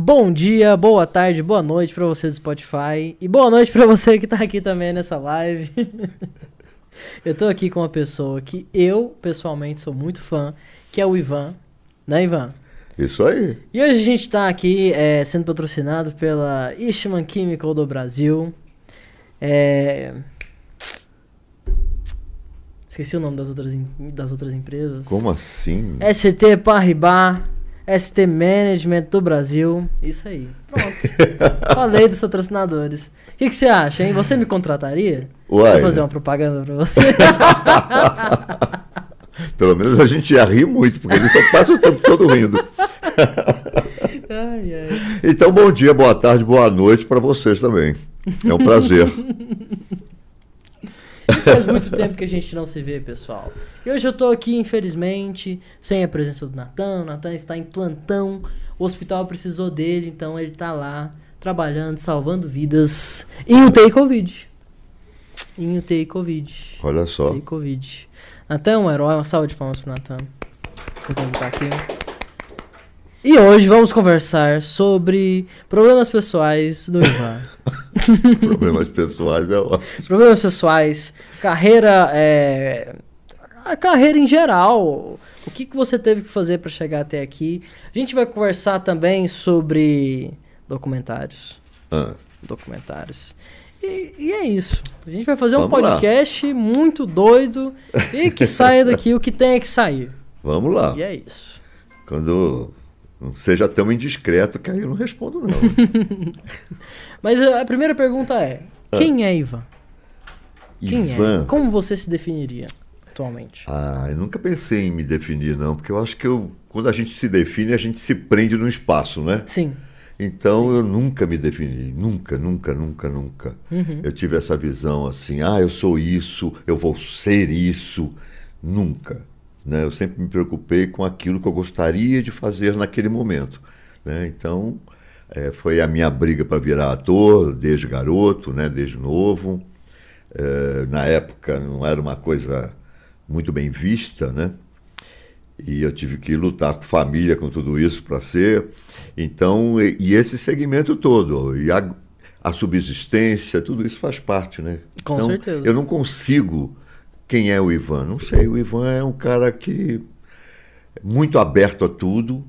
Bom dia, boa tarde, boa noite pra você do Spotify e boa noite pra você que tá aqui também nessa live. eu tô aqui com uma pessoa que eu pessoalmente sou muito fã, que é o Ivan, né, Ivan? Isso aí. E hoje a gente tá aqui é, sendo patrocinado pela Eastman Chemical do Brasil. É... Esqueci o nome das outras, das outras empresas. Como assim? ST Paribas, ST Management do Brasil. Isso aí. Pronto. Falei dos patrocinadores. O que, que você acha, hein? Você me contrataria? Uai. Vou fazer uma propaganda pra você. Pelo menos a gente ia rir muito, porque ele só passa o tempo todo rindo. ai, ai. Então, bom dia, boa tarde, boa noite para vocês também. É um prazer. E faz muito tempo que a gente não se vê, pessoal. E hoje eu tô aqui, infelizmente, sem a presença do Natan. O Natan está em plantão. O hospital precisou dele, então ele tá lá trabalhando, salvando vidas em UTI Covid. Em UTI Covid. Olha só. UTI Covid. Natan é um herói, uma salva de palmas pro Natan. Aqui. E hoje vamos conversar sobre problemas pessoais do Ivan. Problemas pessoais é ótimo. Problemas pessoais, carreira, é, a carreira em geral. O que, que você teve que fazer para chegar até aqui? A gente vai conversar também sobre documentários. Ah, Documentários. E, e é isso. A gente vai fazer um Vamos lá. podcast muito doido e que saia daqui o que tenha que sair. vamos lá. E é isso. Quando não seja tão indiscreto que aí eu não respondo, não. Mas a primeira pergunta é: quem é Ivan? Quem Ivan. é? Como você se definiria atualmente? Ah, eu nunca pensei em me definir, não, porque eu acho que eu, quando a gente se define, a gente se prende no espaço, né? Sim. Então eu nunca me defini, nunca, nunca, nunca, nunca. Eu tive essa visão assim, ah, eu sou isso, eu vou ser isso, nunca. Né? Eu sempre me preocupei com aquilo que eu gostaria de fazer naquele momento. Né? Então eh, foi a minha briga para virar ator desde garoto, né? desde novo. Eh, na época não era uma coisa muito bem vista, né? E eu tive que lutar com família, com tudo isso para ser. Então, e, e esse segmento todo, e a, a subsistência, tudo isso faz parte, né? Com então, certeza. Eu não consigo. Quem é o Ivan? Não sei. O Ivan é um cara que é muito aberto a tudo,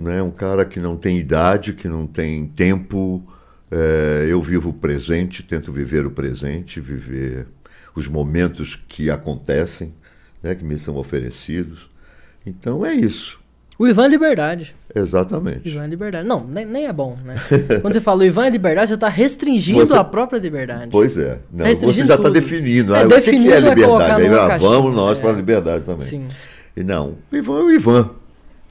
né? Um cara que não tem idade, que não tem tempo. É, eu vivo o presente, tento viver o presente, viver os momentos que acontecem, né? Que me são oferecidos. Então é isso. O Ivan é liberdade. Exatamente. Ivan é liberdade. Não, nem, nem é bom, né? Quando você fala o Ivan é liberdade, você está restringindo Você- a própria liberdade. Pois é. Não, Restringindo você já está definindo. É, ah, o que que, é é liberdade? Aí, numa ah, vamos nós é. para a liberdade também. Sim. E não, o Ivan é o Ivan.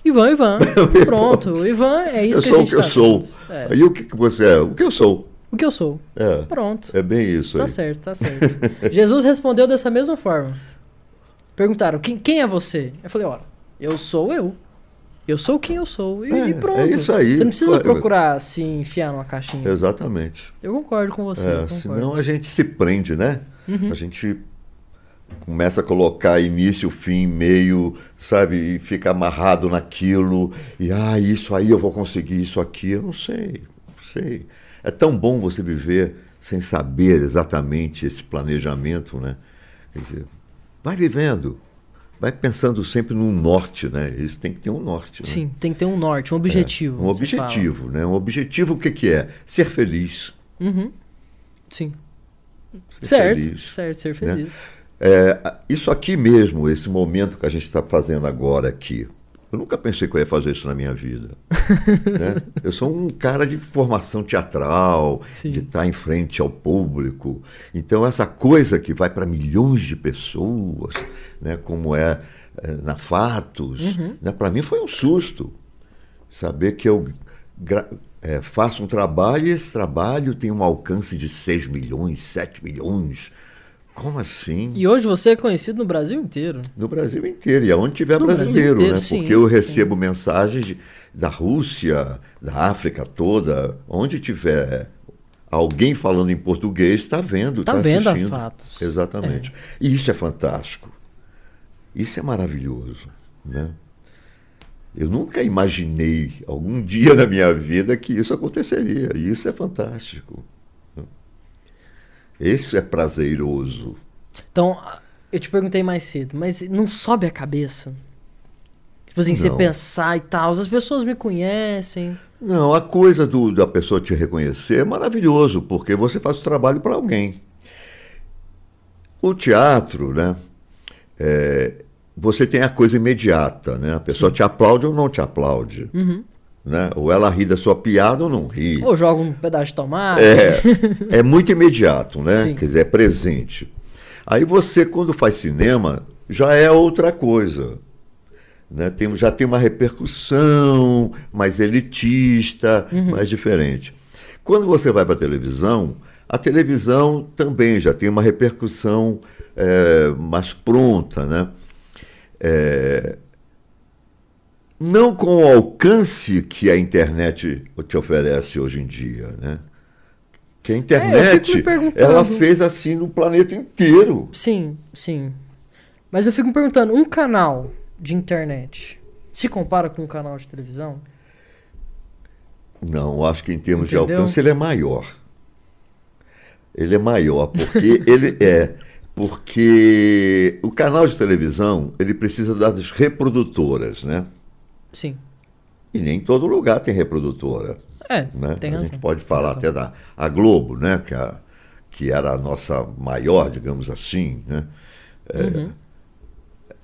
Ivan, Ivan. Pronto. O Ivan é isso eu que sou a o gente que eu tá sou. vendo. É. E o que, que você é? O que eu sou. O que eu sou. É, Pronto. é bem isso Tá aí. certo, tá certo. Jesus respondeu dessa mesma forma. Perguntaram, quem, quem é você? Eu falei, olha, eu sou eu. Eu sou quem eu sou. E, É, e pronto. é isso aí. Você não precisa Ué, procurar se enfiar numa caixinha. Exatamente. Eu concordo com você. eu É, concordo. Uhum. senão a gente se prende, né? A gente começa a colocar início, fim, meio, sabe? E fica amarrado naquilo. E, ah, isso aí eu vou conseguir, isso aqui. Eu não sei, não sei. É tão bom você viver sem saber exatamente esse planejamento, né? Quer dizer, vai vivendo. Vai pensando sempre no norte, né? Isso tem que ter um norte. né? Sim, tem que ter um norte, um objetivo. Um você fala. objetivo, né? Um objetivo, o que, que é? Ser feliz. Uhum. Sim. Ser certo, feliz, certo, ser né? feliz. É, isso aqui mesmo, esse momento que a gente está fazendo agora aqui, eu nunca pensei que eu ia fazer isso na minha vida. né? Eu sou um cara de formação teatral, Sim. de estar em frente ao público. Então, essa coisa que vai para milhões de pessoas, né, como é, é, na Fatos, Uhum. né, para mim foi um susto. Saber que eu é, faço um trabalho e esse trabalho tem um alcance de 6 milhões, 7 milhões. Como assim? E hoje você é conhecido no Brasil inteiro. No Brasil inteiro, e aonde tiver No Brasil brasileiro, inteiro, né? sim, Porque eu sim. recebo mensagens de- da Rússia, da África toda, onde tiver alguém falando em português, está vendo, Tá está vendo a assistindo. fatos. Eu nunca imaginei algum dia na minha vida que isso aconteceria. E isso é fantástico. Isso é prazeroso. Então, eu te perguntei mais cedo, mas não sobe a cabeça? Tipo assim, você Não. pensar e tal, as pessoas me conhecem. Não, a coisa do- da pessoa te reconhecer é maravilhoso, porque você faz o trabalho para alguém. O teatro, né? é, você tem a coisa imediata, né? A pessoa te aplaude ou não te aplaude. Né? Ou ela ri da sua piada ou não ri. Ou joga um pedaço de tomate. É, é muito imediato, né? Sim. Quer dizer, é presente. Aí você, quando faz cinema, já é outra coisa. Né? Tem, já tem uma repercussão mais elitista, mais diferente. Quando você vai para a televisão, a televisão também já tem uma repercussão é, mais pronta, né? É, não com o alcance que a internet te oferece hoje em dia, né? Que a É, internet, perguntando. ela fez assim no planeta inteiro. Sim, sim. Mas eu fico me perguntando, um canal de internet se compara com um canal de televisão? Não, acho que em termos Entendeu? de alcance ele é maior. Ele é maior porque ele é porque o canal de televisão ele precisa das reprodutoras, né? Sim. E nem todo lugar tem reprodutora. É, né? tem a razão. gente pode tem falar até da a Globo, né? Que, a- que era a nossa maior, digamos assim, né? É, Uhum.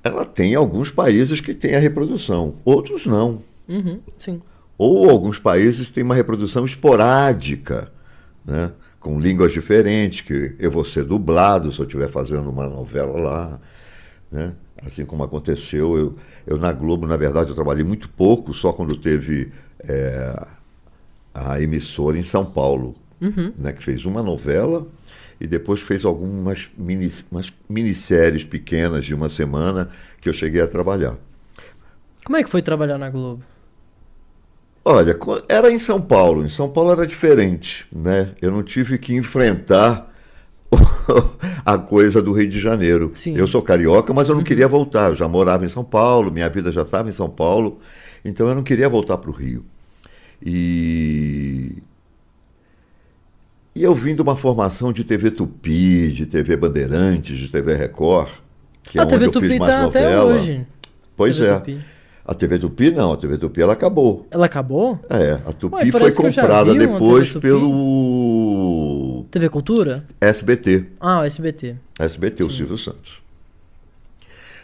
Ela tem alguns países que têm a reprodução, outros não. Uhum, sim. Ou alguns países têm uma reprodução esporádica, né? com línguas diferentes, que eu vou ser dublado se eu estiver fazendo uma novela lá. Né? Assim como aconteceu, eu, eu na Globo, na verdade, eu trabalhei muito pouco, só quando teve é, a emissora em São Paulo, né? que fez uma novela e depois fez algumas mini, umas minisséries pequenas de uma semana que eu cheguei a trabalhar. Como é que foi trabalhar na Globo? Olha, era em São Paulo. Em São Paulo era diferente, né? Eu não tive que enfrentar a coisa do Rio de Janeiro. Sim. Eu sou carioca, mas eu não queria voltar. Eu já morava em São Paulo, minha vida já estava em São Paulo, então eu não queria voltar para o Rio. E e eu vim de uma formação de TV Tupi, de TV Bandeirantes, de TV Record, que é a onde TV eu Tupi fiz mais tá até novela. hoje. Pois TV é. Tupi. A TV Tupi não, a TV Tupi ela acabou. Ela acabou? É, a Tupi Ué, foi eu comprada depois TV TV Cultura? SBT. Ah, SBT. SBT, o Silvio Santos.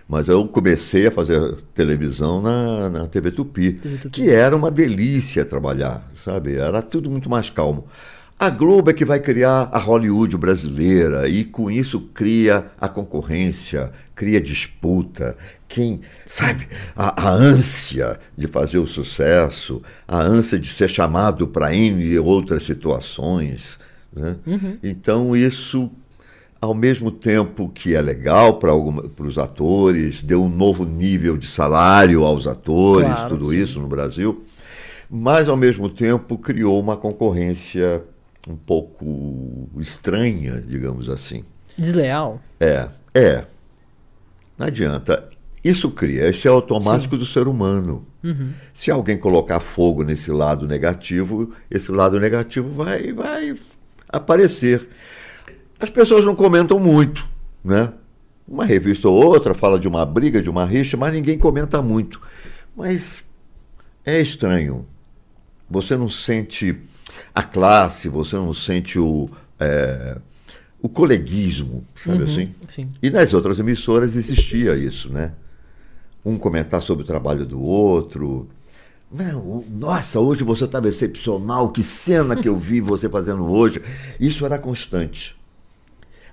Mas eu comecei a fazer televisão na, na TV Tupi, TV Tupi. que era uma delícia trabalhar, sabe? Era tudo muito mais calmo. A Globo é que vai criar a Hollywood brasileira e com isso cria a concorrência, cria disputa. Quem, sabe, a, a ânsia de fazer o sucesso, a ânsia de ser chamado para N outras situações. Né? Então isso ao mesmo tempo que é legal para os atores, deu um novo nível de salário aos atores, Claro, tudo sim. isso no Brasil, mas ao mesmo tempo criou uma concorrência um pouco estranha, digamos assim. Desleal? É, é. Não adianta. Isso cria, isso é automático do ser humano. Se alguém colocar fogo nesse lado negativo, esse lado negativo vai, vai aparecer. As pessoas não comentam muito, né? Uma revista ou outra fala de uma briga, de uma rixa, mas ninguém comenta muito. Mas é estranho. Você não sente a classe, você não sente o, é, o coleguismo, sabe assim? Sim. E nas outras emissoras existia isso, né? Um comentar sobre o trabalho do outro. Não, nossa, hoje você estava excepcional, que cena que eu vi você fazendo hoje. Isso era constante.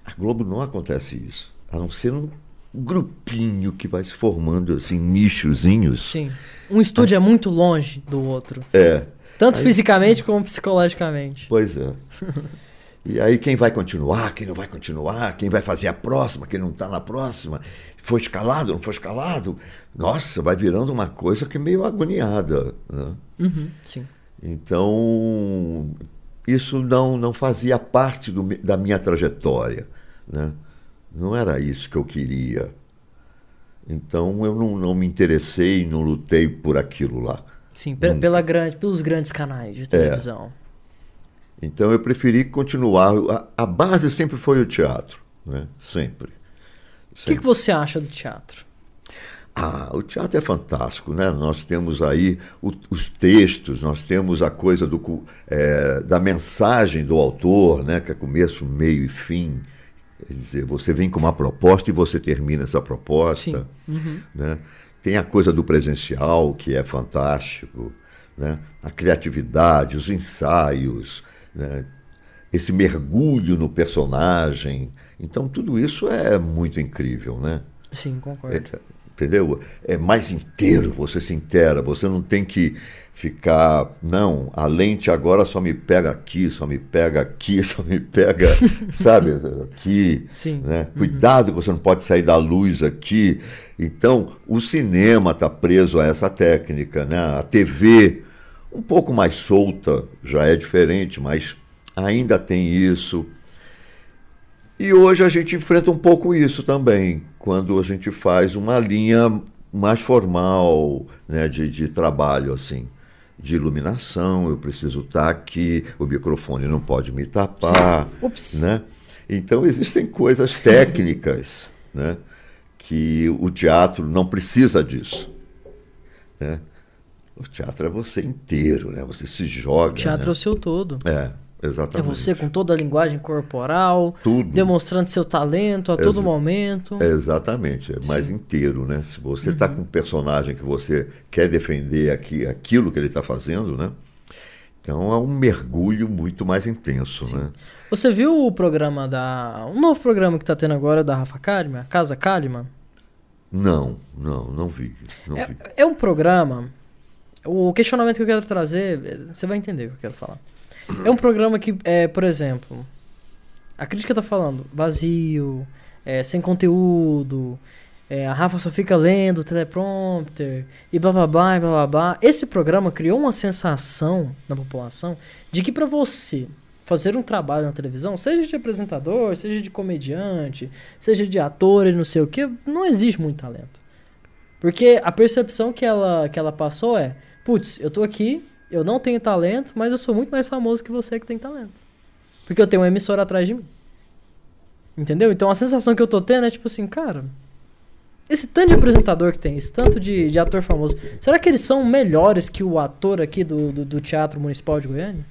A Globo não acontece isso. A não ser um grupinho que vai se formando assim, nichozinhos. Sim. Um estúdio é muito longe do outro. É, Tanto fisicamente como psicologicamente. pois é. E aí quem vai continuar, quem não vai continuar, quem vai fazer a próxima, quem não está na próxima, foi escalado, não foi escalado. Nossa, vai virando uma coisa que é meio agoniada. Né? Uhum, sim. Então, isso não, não fazia parte do da minha trajetória. Né? Não era isso que eu queria. Então eu não, não me interessei, não lutei por aquilo lá. Sim, pe- pela grande, pelos grandes canais de televisão. Então eu preferi continuar. A, a base sempre foi o teatro, né? Sempre. O que, que você acha do teatro? Ah, o teatro é fantástico, né? Nós temos aí o- os textos, nós temos a coisa do, é, da mensagem do autor, né? Que é começo, meio e fim. Quer dizer, você vem com uma proposta e você termina essa proposta. Sim. Né? Tem a coisa do presencial, que é fantástico, né? a criatividade, os ensaios, né? esse mergulho no personagem. Então, tudo isso é muito incrível, né? Sim, É, concordo. entendeu? É mais inteiro, você se inteira, você não tem que ficar, não, a lente agora só me pega aqui, só me pega aqui, só me pega, sabe, aqui. Sim. Né? Cuidado que você não pode sair da luz aqui. Então, o cinema está preso a essa técnica, né? A TV, um pouco mais solta, já é diferente, mas ainda tem isso. E hoje a gente enfrenta um pouco isso também, quando a gente faz uma linha mais formal né, de, de trabalho, assim, de iluminação, eu preciso estar aqui, o microfone não pode me tapar, Ups. né? Então existem coisas técnicas, né, que o teatro não precisa disso, né? O teatro é você inteiro, né? Você se joga. O teatro é né? o seu todo. É, É exatamente. você com toda a linguagem corporal, Tudo. demonstrando seu talento a todo momento. É, exatamente, é mais inteiro, né? Se você está com um personagem que você quer defender aqui, aquilo que ele está fazendo, né? Então é um mergulho muito mais intenso, né? Você viu o programa da. Um novo programa que tá tendo agora da Rafa Kalimann, Casa Kalimann? Não, não, não vi. Não vi. É, é um programa. O questionamento que eu quero trazer, você vai entender o que eu quero falar. É um programa que, é, por exemplo, a crítica tá falando vazio, é, sem conteúdo, é, a Rafa só fica lendo teleprompter e blá blá blá e blá blá blá. Esse programa criou uma sensação na população de que pra você fazer um trabalho na televisão, seja de apresentador, seja de comediante, seja de ator e não sei o que, não existe muito talento. Porque a percepção que ela, que ela passou é: putz, eu tô aqui, eu não tenho talento, mas eu sou muito mais famoso que você que tem talento. Porque eu tenho uma emissora atrás de mim. Entendeu? Então a sensação que eu tô tendo é tipo assim, cara. Esse tanto de apresentador que tem, esse tanto de, de ator famoso, será que eles são melhores que o ator aqui do, do, do Teatro Municipal de Goiânia?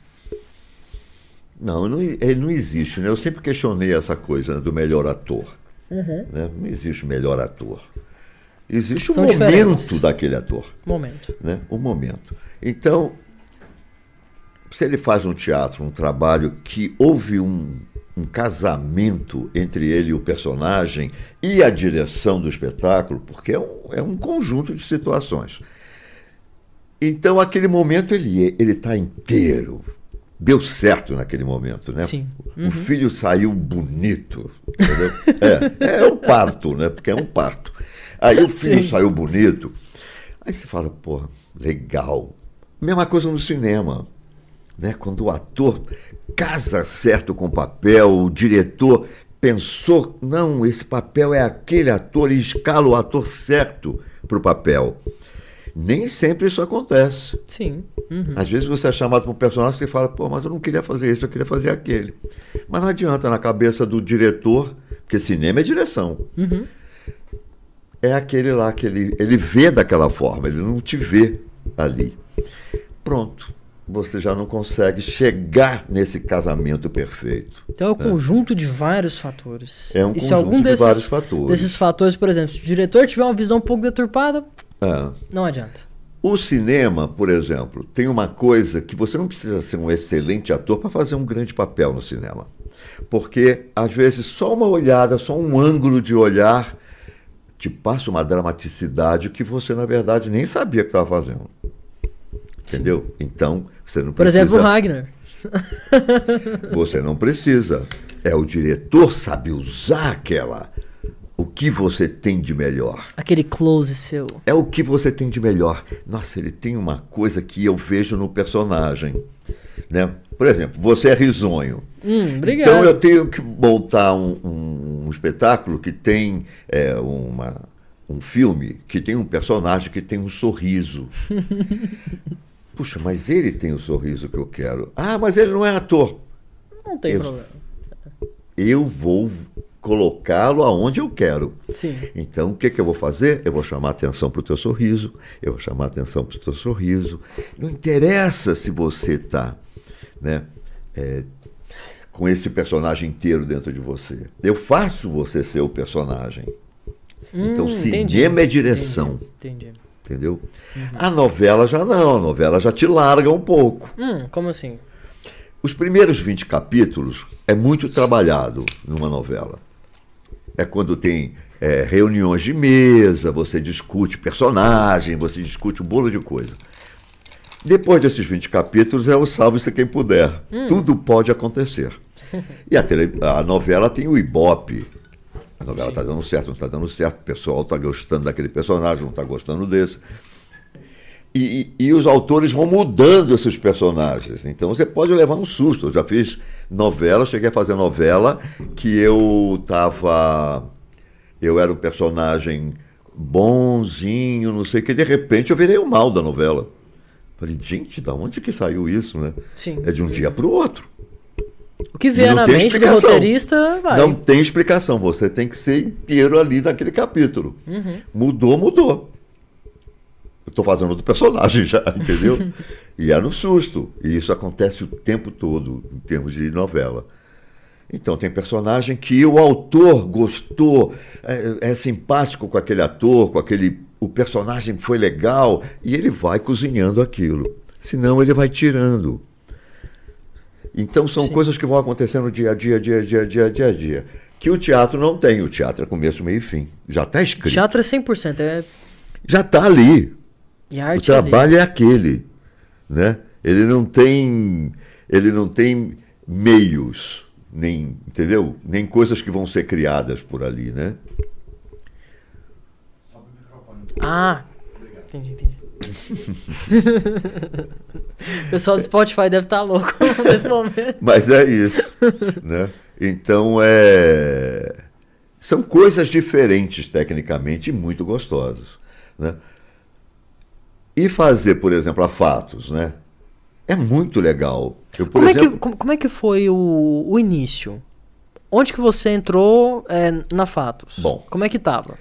Não, não, ele não existe, né? Eu sempre questionei essa coisa né, do melhor ator. Né? Não existe o melhor ator. Existe o São momento diferentes. daquele ator. Momento. né? o momento. Então, se ele faz um teatro, um trabalho que houve um, um casamento entre ele e o personagem e a direção do espetáculo, porque é um, é um conjunto de situações. Então, aquele momento ele ele está inteiro. Deu certo naquele momento, né? Sim. O filho saiu bonito, entendeu? É, é um parto, né? Porque é um parto. Aí o filho Sim. saiu bonito. Aí você fala, porra, legal. Mesma coisa no cinema. Né? Quando o ator casa certo com o papel, o diretor pensou, não, esse papel é aquele ator e escala o ator certo para o papel. Nem sempre isso acontece. Sim. Uhum. Às vezes você é chamado para um personagem e fala, pô, mas eu não queria fazer isso, eu queria fazer aquele. Mas não adianta, na cabeça do diretor, porque cinema é direção. Uhum. É aquele lá que ele, ele vê daquela forma, ele não te vê ali. Pronto, você já não consegue chegar nesse casamento perfeito. Então é o conjunto de vários fatores. É um e se conjunto algum de desses, vários fatores. desses fatores, por exemplo, se o diretor tiver uma visão um pouco deturpada, É. não adianta. O cinema, por exemplo, tem uma coisa que você não precisa ser um excelente ator para fazer um grande papel no cinema. Porque, às vezes, só uma olhada, só um ângulo de olhar te passa uma dramaticidade que você, na verdade, nem sabia que estava fazendo. Entendeu? Então, você não Por precisa. exemplo, o Ragnar. Você não precisa. É o diretor sabe usar aquela. O que você tem de melhor. Aquele close seu. É o que você tem de melhor. Nossa, ele tem uma coisa que eu vejo no personagem. Né? Por exemplo, você é risonho. Hum, obrigado. Então eu tenho que montar um, um- um espetáculo que tem é, uma, um filme que tem um personagem que tem um sorriso. Puxa, mas ele tem o sorriso que eu quero. Ah, mas ele não é ator. Não tem Eu- problema. Eu vou colocá-lo aonde eu quero. Sim. Então, o que, que eu vou fazer? Eu vou chamar atenção para o teu sorriso, eu vou chamar atenção para o teu sorriso. Não interessa se você está né, é, com esse personagem inteiro dentro de você. Eu faço você ser o personagem. então, Hum, entendi. cinema é direção. Entendi. entendi. Entendeu? A novela já não, a novela já te larga um pouco. Hum, como assim? Os primeiros 20 capítulos é muito trabalhado numa novela. É quando tem é, reuniões de mesa, você discute personagem, você discute um bolo de coisa. Depois desses 20 capítulos é o salve-se quem puder. Tudo pode acontecer. E a, tele- a novela tem o ibope. A novela está dando certo, não está dando certo. O pessoal está gostando daquele personagem, não está gostando desse. E, e- e os autores vão mudando esses personagens. Então você pode levar um susto. Eu já fiz novela, cheguei a fazer novela que eu tava. Eu era um personagem bonzinho, não sei o que, de repente eu virei o mal da novela. Falei, gente, da onde que saiu isso, né? Sim. É de um dia para o outro. O que vier na mente do roteirista, vai. Não tem explicação. Você tem que ser inteiro ali naquele capítulo. Uhum. Mudou, mudou. Eu estou fazendo outro personagem já, entendeu? e era um susto. E isso acontece o tempo todo, em termos de novela. Então, tem personagem que o autor gostou, é, é simpático com aquele ator, com aquele. O personagem foi legal, e ele vai cozinhando aquilo. Senão, ele vai tirando. Então são coisas que vão acontecendo dia a dia, dia a dia, dia a dia, dia. Que o teatro não tem. O teatro é começo, meio e fim. Já está escrito. Teatro é 100%. É... Já está ali. E a O arte é ali. trabalho é aquele. Né? Ele não tem. Ele não tem meios, nem, entendeu? Nem coisas que vão ser criadas por ali, né? Ah, entendi, entendi. o pessoal do Spotify deve estar louco nesse momento. Mas é isso, né? Então é são coisas diferentes tecnicamente e muito gostosas, né? E fazer, por exemplo, a Fatos, né? É muito legal. Eu, Como é, exemplo, que, como, como é que foi o, o início? Onde que você entrou é, na Fatos? Bom. Como é que tava?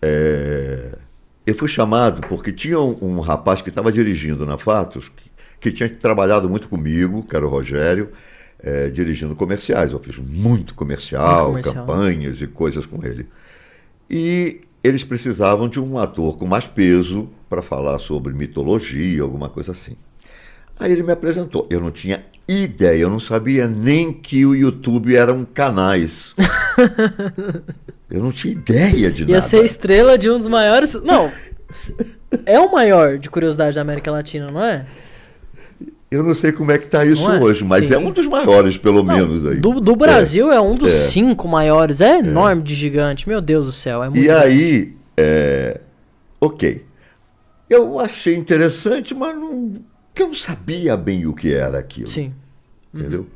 é, eu fui chamado porque tinha um, um rapaz que estava dirigindo na Fatos, que, que tinha trabalhado muito comigo, que era o Rogério, é, dirigindo comerciais. Eu fiz muito comercial, Muito comercial. campanhas e coisas com ele. E eles precisavam de um ator com mais peso para falar sobre mitologia, alguma coisa assim. Aí ele me apresentou. Eu não tinha ideia, eu não sabia nem que o YouTube eram canais. eu não tinha ideia de Ia nada. ser estrela de um dos maiores. Não. É o maior de curiosidade da América Latina, não é? Eu não sei como é que está isso é? hoje, mas Sim. é um dos maiores, pelo Não, menos. aí. Do, do Brasil é, um dos é. cinco maiores. É enorme de gigante. Meu Deus do céu. É E aí, é, ok. Eu achei interessante, mas não, que eu não sabia bem o que era aquilo. Sim. Entendeu?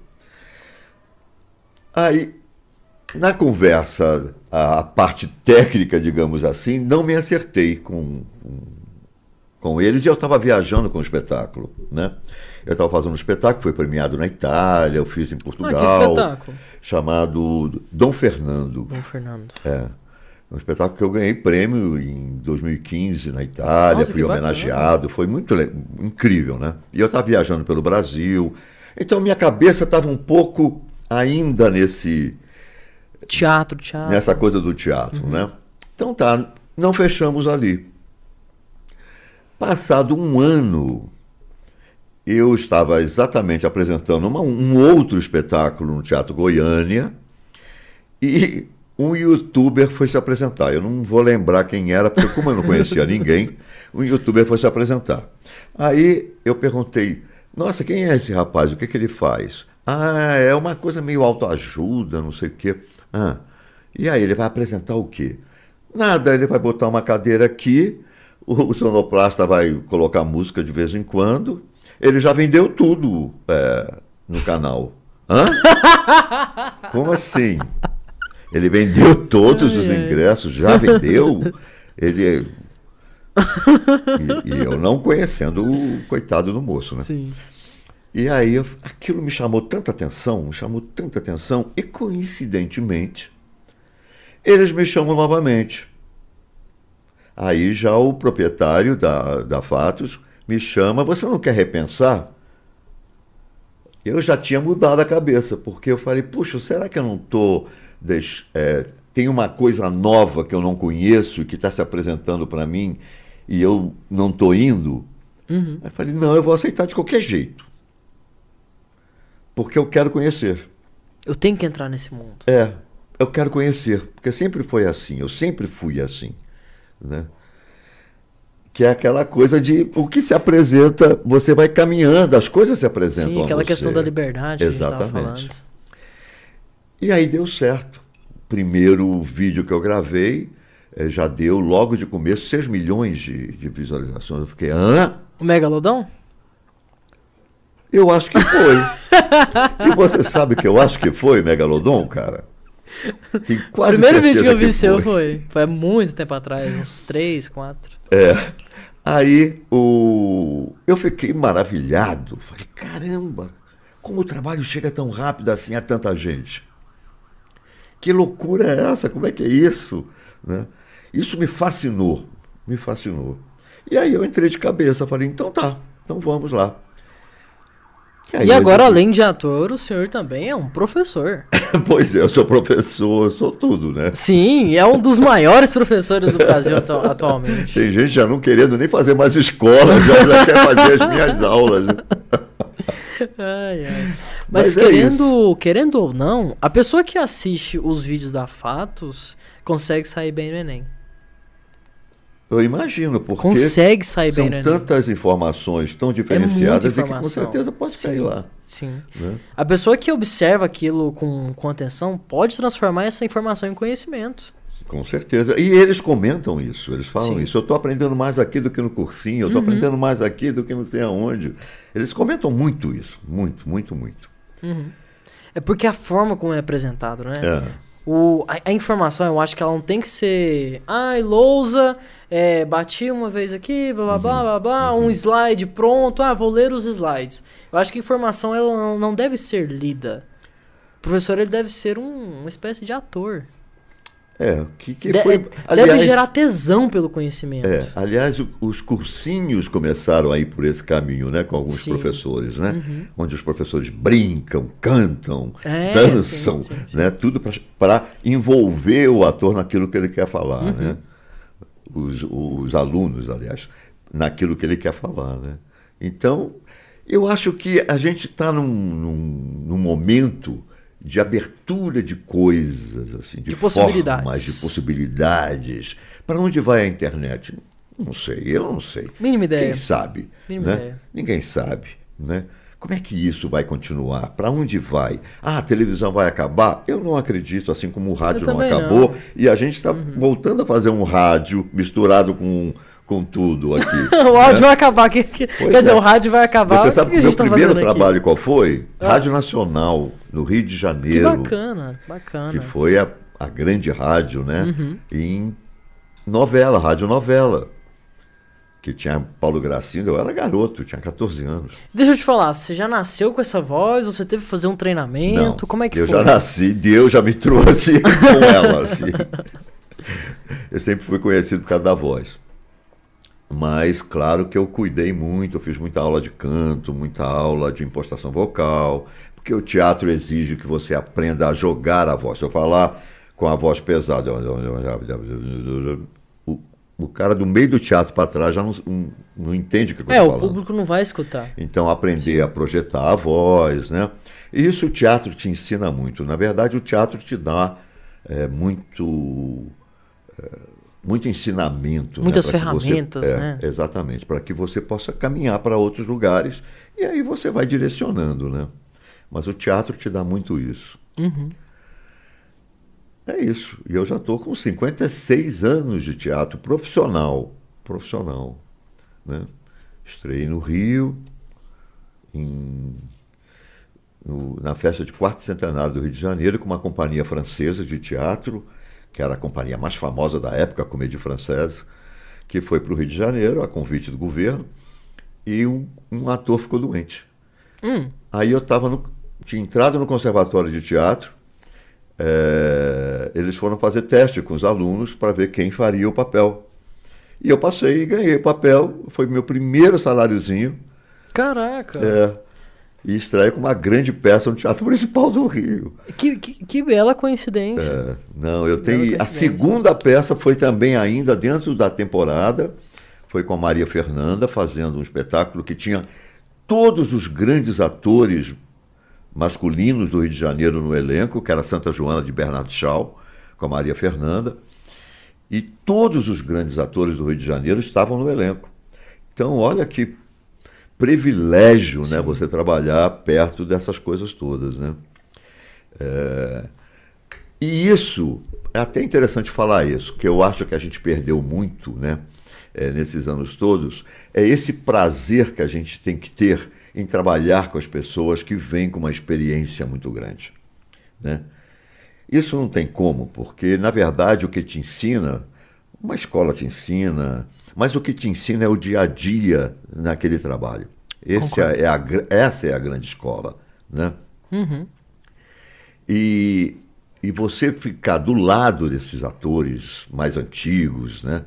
Aí, na conversa, a, a parte técnica, digamos assim, não me acertei com, com, com eles e eu estava viajando com o espetáculo. Né? Eu estava fazendo um espetáculo, foi premiado na Itália, eu fiz em Portugal. Ah, que espetáculo. Chamado Dom Fernando. Dom Fernando. É. Um espetáculo que eu ganhei prêmio em 2015 na Itália, Nossa, fui que bacana. homenageado, foi muito incrível, né? E eu estava viajando pelo Brasil, então minha cabeça estava um pouco ainda nesse Teatro, teatro. nessa coisa do teatro, Uhum. né? Então tá, não fechamos ali. Passado um ano, eu estava exatamente apresentando uma- um outro espetáculo no Teatro Goiânia e um youtuber foi se apresentar. Eu não vou lembrar quem era, porque como eu não conhecia ninguém, um youtuber foi se apresentar. Aí eu perguntei, nossa, quem é esse rapaz? O que, que ele faz? Ah, é uma coisa meio autoajuda, não sei o quê. Ah, e aí ele vai apresentar o quê? Nada, ele vai botar uma cadeira aqui, o, o sonoplasta vai colocar música de vez em quando. Ele já vendeu tudo é, no canal. Hã? Como assim? Ele vendeu todos os ingressos, já vendeu? Ele. e, e eu não conhecendo o coitado do moço, né? Sim. E aí eu- aquilo me chamou tanta atenção, me chamou tanta atenção, e coincidentemente, eles me chamam novamente. Aí já o proprietário da, da Fatos me chama, você não quer repensar? Eu já tinha mudado a cabeça, porque eu falei, puxa, será que eu não estou. Tem uma coisa nova que eu não conheço e que está se apresentando para mim e eu não estou indo? Aí eu falei, não, eu vou aceitar de qualquer jeito. Porque eu quero conhecer. Eu tenho que entrar nesse mundo. É, eu quero conhecer, porque sempre foi assim, eu sempre fui assim, né? Que é aquela coisa de o que se apresenta, você vai caminhando, as coisas se apresentam Sim, aquela questão da liberdade que a gente Exatamente. E aí deu certo. Primeiro vídeo que eu gravei eh, já deu, logo de começo, 6 milhões de, de visualizações. Eu fiquei, hã? O Megalodão? Eu acho que foi. e você sabe que eu acho que foi, Megalodon, cara? Tenho O primeiro vídeo que eu vi seu foi. foi. Foi há muito tempo atrás, uns 3, 4. É. Aí o... eu fiquei maravilhado. Falei, caramba, como o trabalho chega tão rápido assim a tanta gente. Que loucura é essa? Como é que é isso? Né? Isso me fascinou, me fascinou. E aí eu entrei de cabeça, falei, então tá, então vamos lá. E eu- agora, além de ator, o senhor também é um professor. Pois é, eu sou professor, eu sou tudo, né? Sim, é um dos maiores professores do Brasil atu- atualmente. Tem gente já não querendo nem fazer mais escola, já, já quer fazer as minhas aulas. Ai, ai. Mas, Mas é querendo, querendo ou não, a pessoa que assiste os vídeos da Fatos consegue sair bem no Enem. Eu imagino, porque Consegue sair são bem tantas informações tão diferenciadas e que com certeza pode sair lá. Sim. Né? A pessoa que observa aquilo com, com atenção pode transformar essa informação em conhecimento. Com certeza. E eles comentam isso, eles falam Sim. Uhum. isso. Eu estou aprendendo mais aqui do que no cursinho, eu estou aprendendo mais aqui do que não sei aonde. Eles comentam muito isso, muito, muito, muito. É porque a forma como é apresentado, né? É. O, a, a informação, eu acho que ela não tem que ser. Ai, lousa, é, bati uma vez aqui, blá blá blá blá blá, um slide pronto, ah, vou ler os slides. Eu acho que a informação ela não, não deve ser lida. O professor ele deve ser um- uma espécie de ator. É, que, que De- foi. deve aliás, gerar tesão pelo conhecimento. é, aliás, o- os cursinhos começaram a ir por esse caminho, né, com alguns Sim. Uhum. professores, né? Onde os professores brincam, cantam, É, dançam, sim, sim. né? Tudo para envolver o ator naquilo que ele quer falar, Uhum. né? Os, os alunos, aliás, naquilo que ele quer falar, né? Então, eu acho que a gente está num, num, num momento de abertura de coisas, assim, de, De possibilidades. formas, de possibilidades. Para onde vai a internet? Não sei, eu não sei. Mínima ideia. Quem sabe? Mínima né? ideia. Ninguém sabe, né? Como é que isso vai continuar? Para onde vai? Ah, a televisão vai acabar? Eu não acredito, assim como o rádio não acabou. não. Uhum. E a gente está voltando a fazer um rádio misturado com, com tudo aqui. o áudio né? vai acabar. Que, que- quer dizer, é. o rádio vai acabar. Você o sabe que que o meu tá primeiro fazendo aqui? trabalho qual foi? Ah. Rádio Nacional, no Rio de Que Janeiro. bacana, bacana. que foi a, a grande rádio, né? Uhum. Em novela, rádio novela. Que tinha Paulo Gracindo, eu era garoto, tinha 14 anos. Deixa eu te falar, você já nasceu com essa voz? Você teve que fazer um treinamento? Como é que eu foi? já nasci, Deus já me trouxe com ela, assim. Eu sempre fui conhecido por causa da voz. Mas, claro que eu cuidei muito, eu fiz muita aula de canto, muita aula de impostação vocal, porque o teatro exige que você aprenda a jogar a voz. Se eu falar com a voz pesada, o, o cara do meio do teatro para trás já não, não, entende o que eu É, estou o falando. público não vai escutar. Então, aprender a projetar a voz, né? E isso o teatro te ensina muito. Na verdade, o teatro te dá é, muito, é, muito ensinamento. né? Muitas Pra que você- ferramentas, é, né? Exatamente, para que você possa caminhar para outros lugares e aí você vai direcionando, né? Mas o teatro te dá muito isso. Uhum. É isso. E eu já estou com 56 anos de teatro profissional. Profissional. Né? Estreiei no Rio, em- no- na festa de quarto centenário do Rio de Janeiro, com uma companhia francesa de teatro, que era a companhia mais famosa da época, a Comédie Française, que foi para o Rio de Janeiro, a convite do governo, e um, um ator ficou doente. Hum. Aí eu tava no, tinha entrado no conservatório de teatro, é, eles foram fazer teste com os alunos para ver quem faria o papel. E eu passei e ganhei o papel, foi meu primeiro saláriozinho. Caraca! É, e estreia com uma grande peça no Teatro Municipal do Rio. Que, que, que bela coincidência. É, não, eu Que tenho. A segunda peça foi também ainda dentro da temporada. Foi com a Maria Fernanda fazendo um espetáculo que tinha todos os grandes atores masculinos do Rio de Janeiro no elenco, que era Santa Joana de Bernardo Shaw, com a Maria Fernanda. E todos os grandes atores do Rio de Janeiro estavam no elenco. Então, olha que privilégio, né, você trabalhar perto dessas coisas todas, né? É, E isso, é até interessante falar isso, que eu acho que a gente perdeu muito, né, é, nesses anos todos, é esse prazer que a gente tem que ter em trabalhar com as pessoas que vêm com uma experiência muito grande, né? Isso não tem como, porque na verdade o que te ensina, uma escola te ensina, mas o que te ensina é o dia a dia naquele trabalho. É, a, essa é a grande escola, né? Uhum. E, e você ficar do lado desses atores mais antigos, né?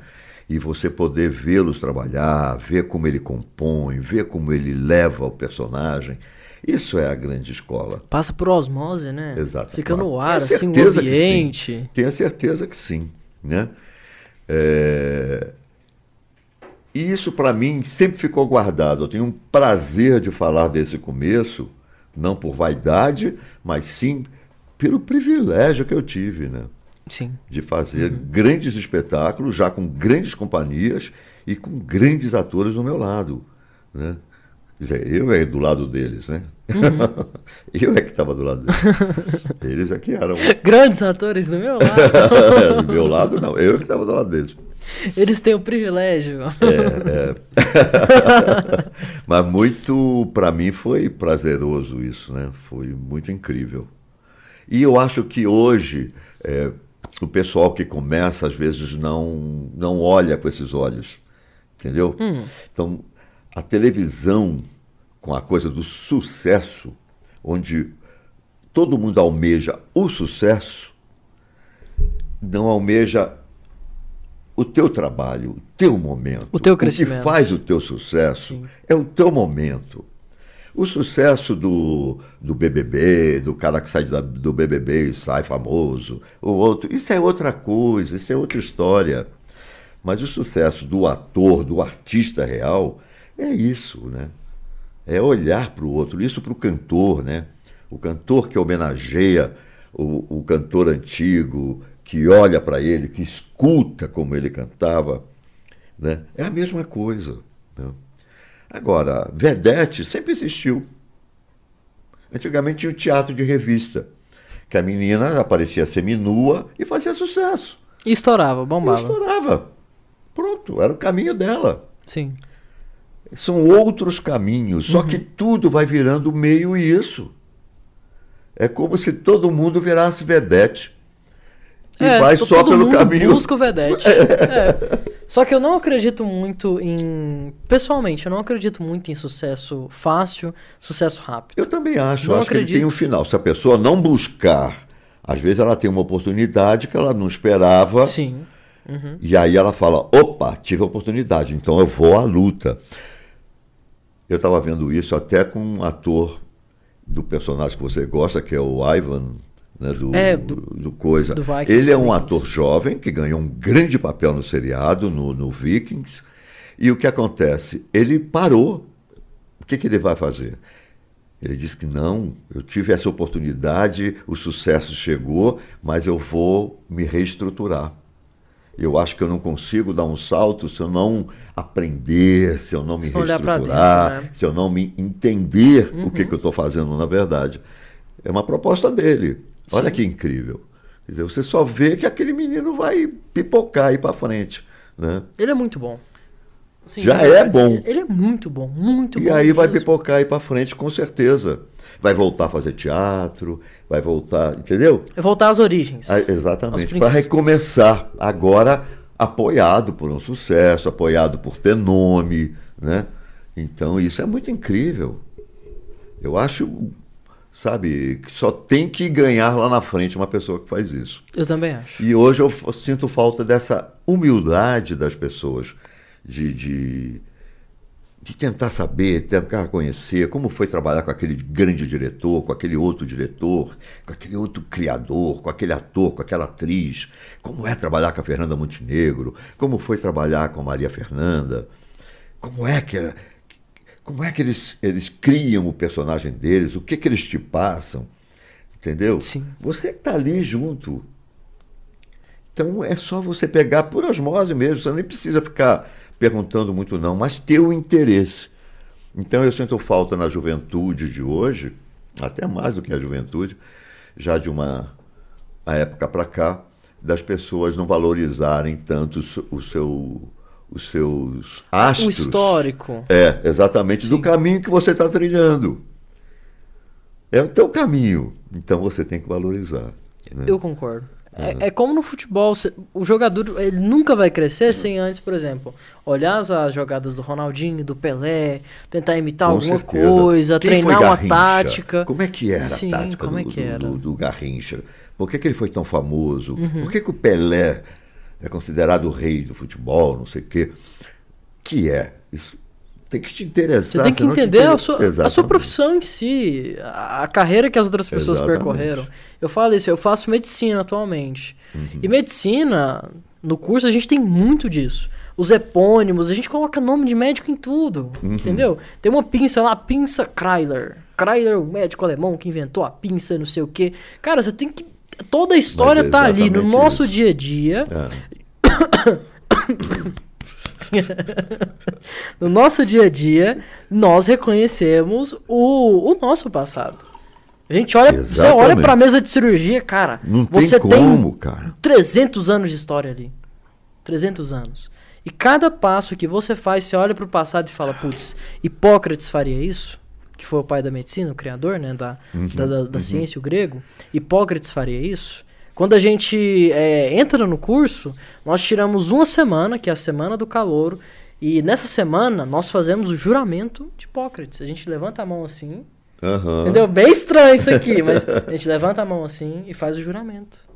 E você poder vê-los trabalhar, ver como ele compõe, ver como ele leva o personagem. Isso é a grande escola. Passa por osmose, né? Exato. Fica no ar, assim, o ambiente. Tenho certeza que sim. Né? É, E isso, para mim, sempre ficou guardado. Eu tenho um prazer de falar desse começo, não por vaidade, mas sim pelo privilégio que eu tive, né? Sim. de fazer grandes espetáculos, já com grandes companhias e com grandes atores do meu lado. Né? Quer dizer, eu é do lado deles, né? eu é que estava do lado deles. Eles é que eram. Grandes atores do meu lado. do meu lado, não. Eu é que estava do lado deles. Eles têm o privilégio. É, é. Mas muito, para mim, foi prazeroso isso, né? Foi muito incrível. E eu acho que hoje é, o pessoal que começa, às vezes, não, não olha com esses olhos, entendeu? Então, a televisão, com a coisa do sucesso, onde todo mundo almeja o sucesso, não almeja o teu trabalho, o teu momento. O teu O crescimento. que faz o teu sucesso é o teu momento. O sucesso do, do BBB, do cara que sai da- do BBB e sai famoso, o outro, isso é outra coisa, isso é outra história. Mas o sucesso do ator, do artista real, é isso, né? É olhar para o outro, isso para o cantor, né? O cantor que homenageia o, o cantor antigo, que olha para ele, que escuta como ele cantava, né? É a mesma coisa. né? Agora, Vedete sempre existiu. Antigamente tinha o teatro de revista, que a menina aparecia seminua e fazia sucesso. E estourava, E bombava. estourava. Pronto, era o caminho dela. Sim. São outros caminhos, só que tudo vai virando meio isso. É como se todo mundo virasse vedete. E É, vai to- só todo pelo mundo caminho. Busca o vedete. É. Só que eu não acredito muito em. Pessoalmente, eu não acredito muito em sucesso fácil, sucesso rápido. Eu também acho, Não acho que ele acredito. tem um final. Se a pessoa não buscar, às vezes ela tem uma oportunidade que ela não esperava. Sim. E aí ela fala: opa, tive a oportunidade, então eu vou à luta. Eu estava vendo isso até com um ator do personagem que você gosta, que é o Ivan, né, do, É, do, do- coisa. do Vikings, Ele é um ator jovem que ganhou um grande papel no seriado, no, no Vikings. E o que acontece? Ele parou. O que, que ele vai fazer? Ele disse que não, eu tive essa oportunidade, o sucesso chegou, mas eu vou me reestruturar. Eu acho que eu não consigo dar um salto se eu não aprender, se eu não me reestruturar, dentro, né? se eu não me entender o que, que eu estou fazendo na verdade. É uma proposta dele. Olha que incrível. Quer dizer, você só vê que aquele menino vai pipocar e ir para frente. Né? Ele é muito bom. Assim, Já é verdade, bom. Ele é muito bom, muito bom. E aí vai mesmo. pipocar e ir para frente, com certeza. vai voltar a fazer teatro, vai voltar, entendeu? É voltar às origens. Ah, exatamente, para recomeçar agora apoiado por um sucesso, apoiado por ter nome, né? Então isso é muito incrível. Eu acho, sabe, que só tem que ganhar lá na frente uma pessoa que faz isso. Eu também acho. E hoje eu sinto falta dessa humildade das pessoas, de, de, de tentar saber, tentar conhecer como foi trabalhar com aquele grande diretor, com aquele outro diretor, com aquele outro criador, com aquele ator, com aquela atriz, como é trabalhar com a Fernanda Montenegro, como foi trabalhar com a Maria Fernanda, como é que como é que eles, eles criam o personagem deles, o que, que eles te passam, entendeu? Sim. Você que está ali junto. Então é só você pegar por osmose mesmo, você nem precisa ficar perguntando muito não, mas ter o interesse. Então eu sinto falta na juventude de hoje, até mais do que a juventude, já de uma época para cá, das pessoas não valorizarem tanto o seu os seus astros. O histórico. É, exatamente, Sim. do caminho que você está trilhando. É o teu caminho. Então você tem que valorizar. Né? Eu concordo. É, é, como no futebol, o jogador ele nunca vai crescer sem antes, por exemplo, olhar as, as jogadas do Ronaldinho, do Pelé, tentar imitar Com alguma certeza. coisa, Quem treinar uma tática. Como é que era Sim, a tática como do, é que era? Do, do, Garrincha? Por que, que ele foi tão famoso? Uhum. Por que, que o Pelé é considerado o rei do futebol, não sei o quê. Que é? Isso tem que te interessar. Você tem que entender a sua, a sua, profissão em si, a, a, carreira que as outras pessoas Exatamente. percorreram. Eu falo isso, eu faço medicina atualmente. Uhum. E medicina, no curso, a gente tem muito disso. Os epônimos, a gente coloca nome de médico em tudo, uhum. entendeu? Tem uma pinça lá, pinça Kryler. Kryler, o médico alemão que inventou a pinça, não sei o quê. Cara, você tem que toda a história é tá ali no nosso isso. dia a dia. É. no nosso dia a dia, nós reconhecemos o, o nosso passado. A gente olha, Exatamente. você olha para a mesa de cirurgia, cara. Não você tem como, tem cara. 300 anos de história ali. 300 anos. E cada passo que você faz, você olha para o passado e fala, putz, Hipócrates faria isso? Que foi o pai da medicina, o criador né, da, uhum, da, da, da uhum. ciência, o grego, Hipócrates faria isso. Quando a gente é, entra no curso, nós tiramos uma semana, que é a semana do calor, e nessa semana nós fazemos o juramento de Hipócrates. A gente levanta a mão assim, uhum. entendeu? Bem estranho isso aqui, mas a gente levanta a mão assim e faz o juramento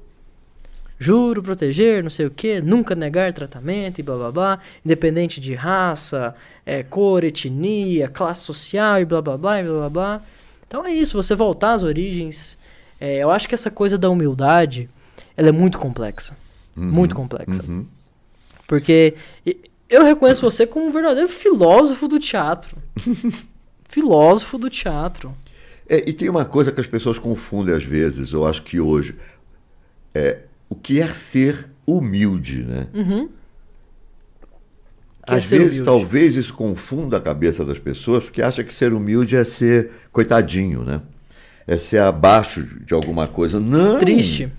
juro proteger, não sei o que, nunca negar tratamento e blá blá blá, independente de raça, é, cor, etnia, classe social e blá blá blá e blá blá blá. Então é isso, você voltar às origens. É, eu acho que essa coisa da humildade, ela é muito complexa. Uhum, muito complexa. Uhum. Porque eu reconheço você como um verdadeiro filósofo do teatro. filósofo do teatro. É, e tem uma coisa que as pessoas confundem às vezes, eu acho que hoje. É, o que é ser humilde, né? Uhum. Às é vezes, talvez isso confunda a cabeça das pessoas, porque acha que ser humilde é ser coitadinho, né? É ser abaixo de alguma coisa. Não! Triste.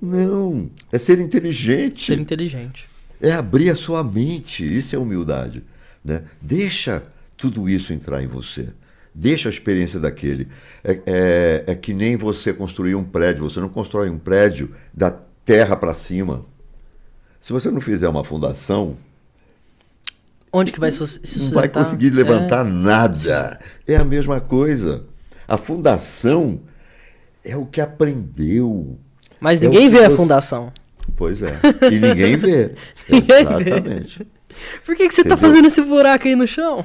Não. É ser inteligente. Ser inteligente. É abrir a sua mente. Isso é humildade. Né? Deixa tudo isso entrar em você. Deixa a experiência daquele. É, é, é que nem você construir um prédio. Você não constrói um prédio da terra para cima. Se você não fizer uma fundação. Onde que vai se sustentar? Não vai conseguir levantar é. nada. É a mesma coisa. A fundação é o que aprendeu. Mas é ninguém é vê você... a fundação. Pois é. E ninguém vê. ninguém Exatamente. Vê. Por que, que você está fazendo esse buraco aí no chão?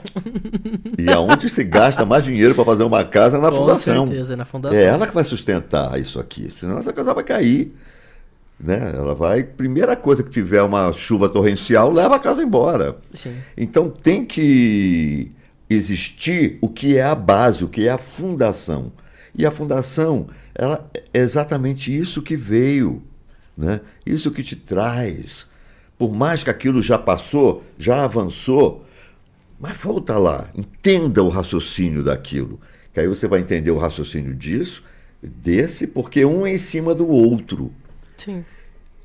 E aonde se gasta mais dinheiro para fazer uma casa é na Com fundação. Com certeza, é na fundação. É ela que vai sustentar isso aqui. Senão essa casa vai cair. Né? Ela vai, primeira coisa que tiver uma chuva torrencial, leva a casa embora. Sim. Então tem que existir o que é a base, o que é a fundação. E a fundação, ela é exatamente isso que veio, né? Isso que te traz. Por mais que aquilo já passou, já avançou, mas volta lá, entenda o raciocínio daquilo. Que aí você vai entender o raciocínio disso, desse, porque um é em cima do outro. Sim.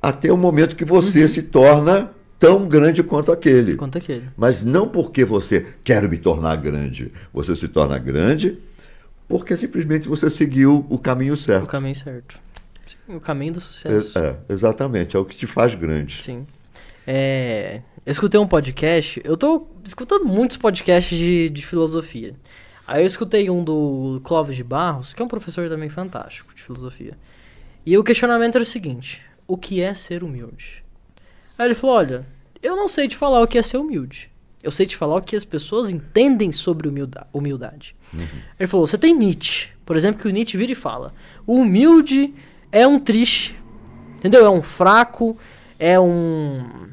Até o momento que você uhum. se torna tão grande quanto aquele. Quanto aquele. Mas não porque você quer me tornar grande. Você se torna grande Porque simplesmente você seguiu o caminho certo. O caminho certo. Sim, o caminho do sucesso. É, é, exatamente, é o que te faz grande. Sim. É, eu escutei um podcast, eu tô escutando muitos podcasts de, de filosofia. Aí eu escutei um do Clóvis de Barros, que é um professor também fantástico de filosofia. E o questionamento era o seguinte: o que é ser humilde? Aí ele falou: olha, eu não sei te falar o que é ser humilde. Eu sei te falar o que as pessoas entendem sobre humildade. Uhum. Ele falou: você tem Nietzsche, por exemplo, que o Nietzsche vira e fala: o humilde é um triste, entendeu? É um fraco, é um.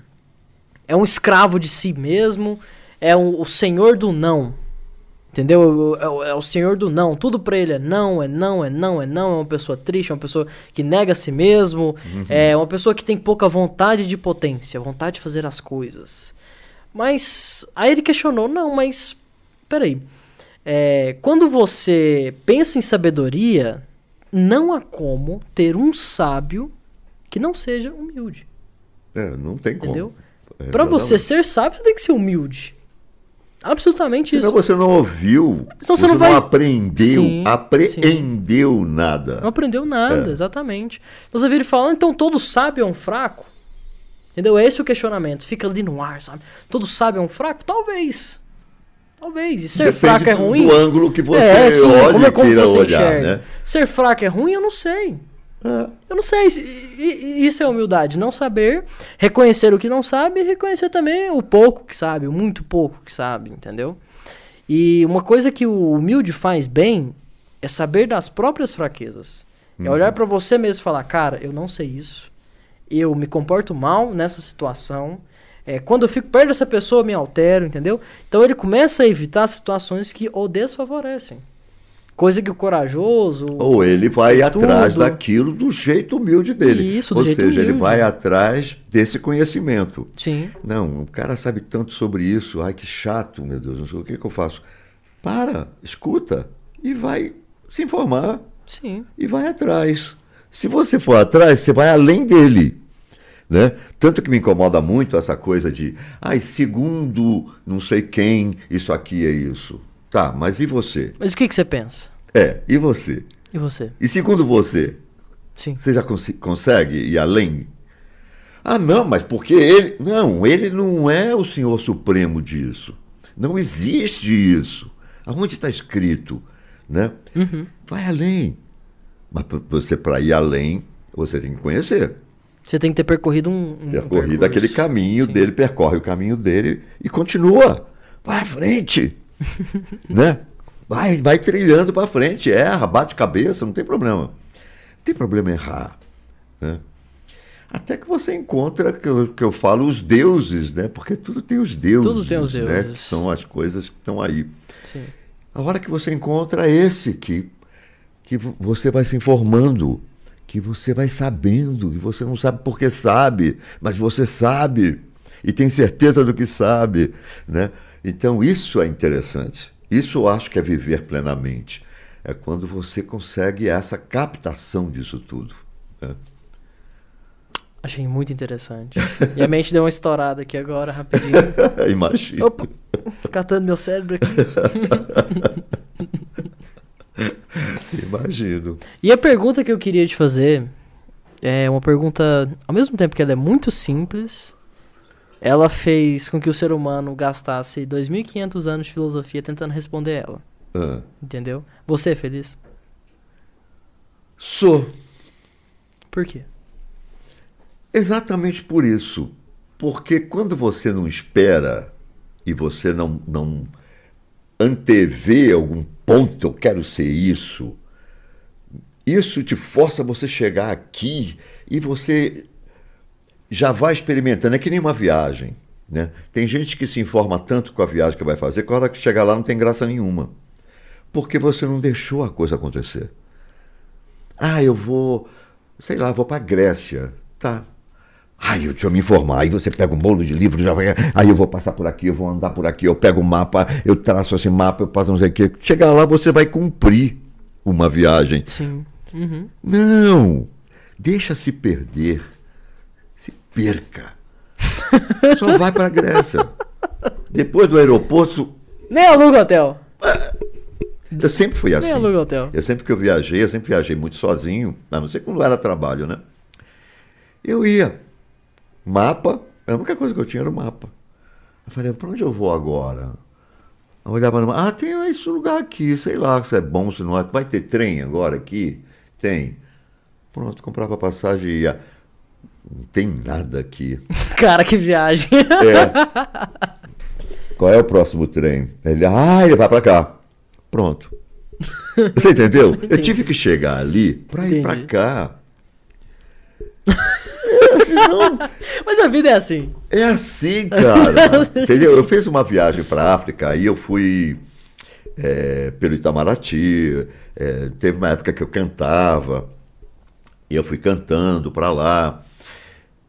É um escravo de si mesmo, é um, o senhor do não. Entendeu? É, é, o senhor do não. Tudo pra ele é não, é não, é não, é não. É uma pessoa triste, é uma pessoa que nega a si mesmo. Uhum. É uma pessoa que tem pouca vontade de potência, vontade de fazer as coisas. Mas aí ele questionou: não, mas peraí. É, quando você pensa em sabedoria, não há como ter um sábio que não seja humilde. É, não tem Entendeu? como. É, Para você ser sábio, você tem que ser humilde. Absolutamente Senão isso. você não ouviu, Senão você, você não vai- aprendeu, Sim, apreendeu nada. Não aprendeu nada, É. exatamente. Então você vira e fala, então todo sábio é um fraco? Entendeu? Esse é o questionamento. Fica ali no ar, sabe? Todo sábio é um fraco? Talvez. Talvez. E ser Depende fraco é ruim? do ângulo que você é, sim, olha como, é- como você olhar, enxerga. né? Ser fraco é ruim? Eu não sei. É. Eu não sei. Isso é humildade. Não saber, reconhecer o que não sabe e reconhecer também o pouco que sabe, o muito pouco que sabe, entendeu? E uma coisa que o humilde faz bem é saber das próprias fraquezas. É olhar pra você mesmo e falar, cara, eu não sei isso. Eu me comporto mal nessa situação. É, quando eu fico perto dessa pessoa, eu me altero, entendeu? Então ele começa a evitar situações que o desfavorecem. Coisa que o corajoso. Ou ele vai tudo. atrás daquilo do jeito humilde dele. Isso, do Ou jeito seja, ele humilde. vai atrás desse conhecimento. Sim. Não, o cara sabe tanto sobre isso. Ai, que chato, meu Deus. Não sei o que, que eu faço. Para, escuta e vai se informar Sim. e vai atrás. Se você for atrás, você vai além dele. Né? Tanto que me incomoda muito essa coisa de, ai, segundo não sei quem, isso aqui é isso. Tá, mas e você? Mas o que, que você pensa? É, e você? E você? E segundo você, Sim. você já cons- consegue ir além? Ah, não, mas porque ele. Não, ele não é o Senhor Supremo disso. Não existe isso. Aonde está escrito? Né? Uhum. Vai além. Mas você, para ir além, você tem que conhecer. Você tem que ter percorrido um. um Percorrido percurso. aquele caminho Sim. dele, percorre o caminho dele e continua. Vai à frente. né? Vai, vai trilhando para frente, erra, bate cabeça, não tem problema. Não tem problema errar. Né? Até que você encontra, que eu, que eu falo, os deuses, né? Porque tudo tem os deuses. Tudo tem os Né? deuses. Que são as coisas que estão aí. Sim. A hora que você encontra esse que, que vo- você vai se informando, que você vai sabendo, e você não sabe porque sabe, mas você sabe e tem certeza do que sabe, né? Então isso é interessante. Isso eu acho que é viver plenamente. É quando você consegue essa captação disso tudo. né? Achei muito interessante. E a mente deu uma estourada aqui agora, rapidinho. Imagina. Opa! Catando meu cérebro aqui. Imagino. E a pergunta que eu queria te fazer é uma pergunta, ao mesmo tempo que ela é muito simples, ela fez com que o ser humano gastasse 2.500 anos de filosofia tentando responder ela. Ah, Entendeu? Você é feliz? sou. Por quê? Exatamente por isso. Porque quando você não espera e você não, não antevê algum ponto, eu quero ser isso, isso te força você chegar aqui e você já vai experimentando. É que nem uma viagem. Né? Tem gente que se informa tanto com a viagem que vai fazer, que a hora que chegar lá não tem graça nenhuma. Porque você não deixou a coisa acontecer. Ah, eu vou, sei lá, vou para Grécia. Tá. Aí eu deixa eu me informar. Aí você pega um bolo de livro, já vai. Aí eu vou passar por aqui, eu vou andar por aqui, eu pego o mapa, eu traço esse mapa, eu passo não sei o quê. Chegar lá, você vai cumprir uma viagem. Sim. Uhum. Não! Deixa se perder. Se perca. Só vai para Grécia. Depois do aeroporto, Nem aluga hotel. Eu sempre fui assim. Nem aluga hotel. Eu sempre que eu viajei, eu sempre viajei muito sozinho, a não ser quando era trabalho, né? Eu ia. Mapa, a única coisa que eu tinha era o mapa. Eu falei, para onde eu vou agora? Eu olhava no mapa, ah, tem esse lugar aqui, sei lá se é bom, se não é. Vai ter trem agora aqui? Tem. Pronto, comprava passagem e ia. Não tem nada aqui. Cara, que viagem. É. Qual é o próximo trem? Ele, ah, ele vai para cá. Pronto. Você entendeu? Eu tive que chegar ali para ir para Entendi. cá. É, assim, não, Mas a vida é assim. é assim, cara. Entendeu? Eu fiz uma viagem para África, aí eu fui é, pelo Itamaraty. é, teve uma época que eu cantava. E eu fui cantando para lá.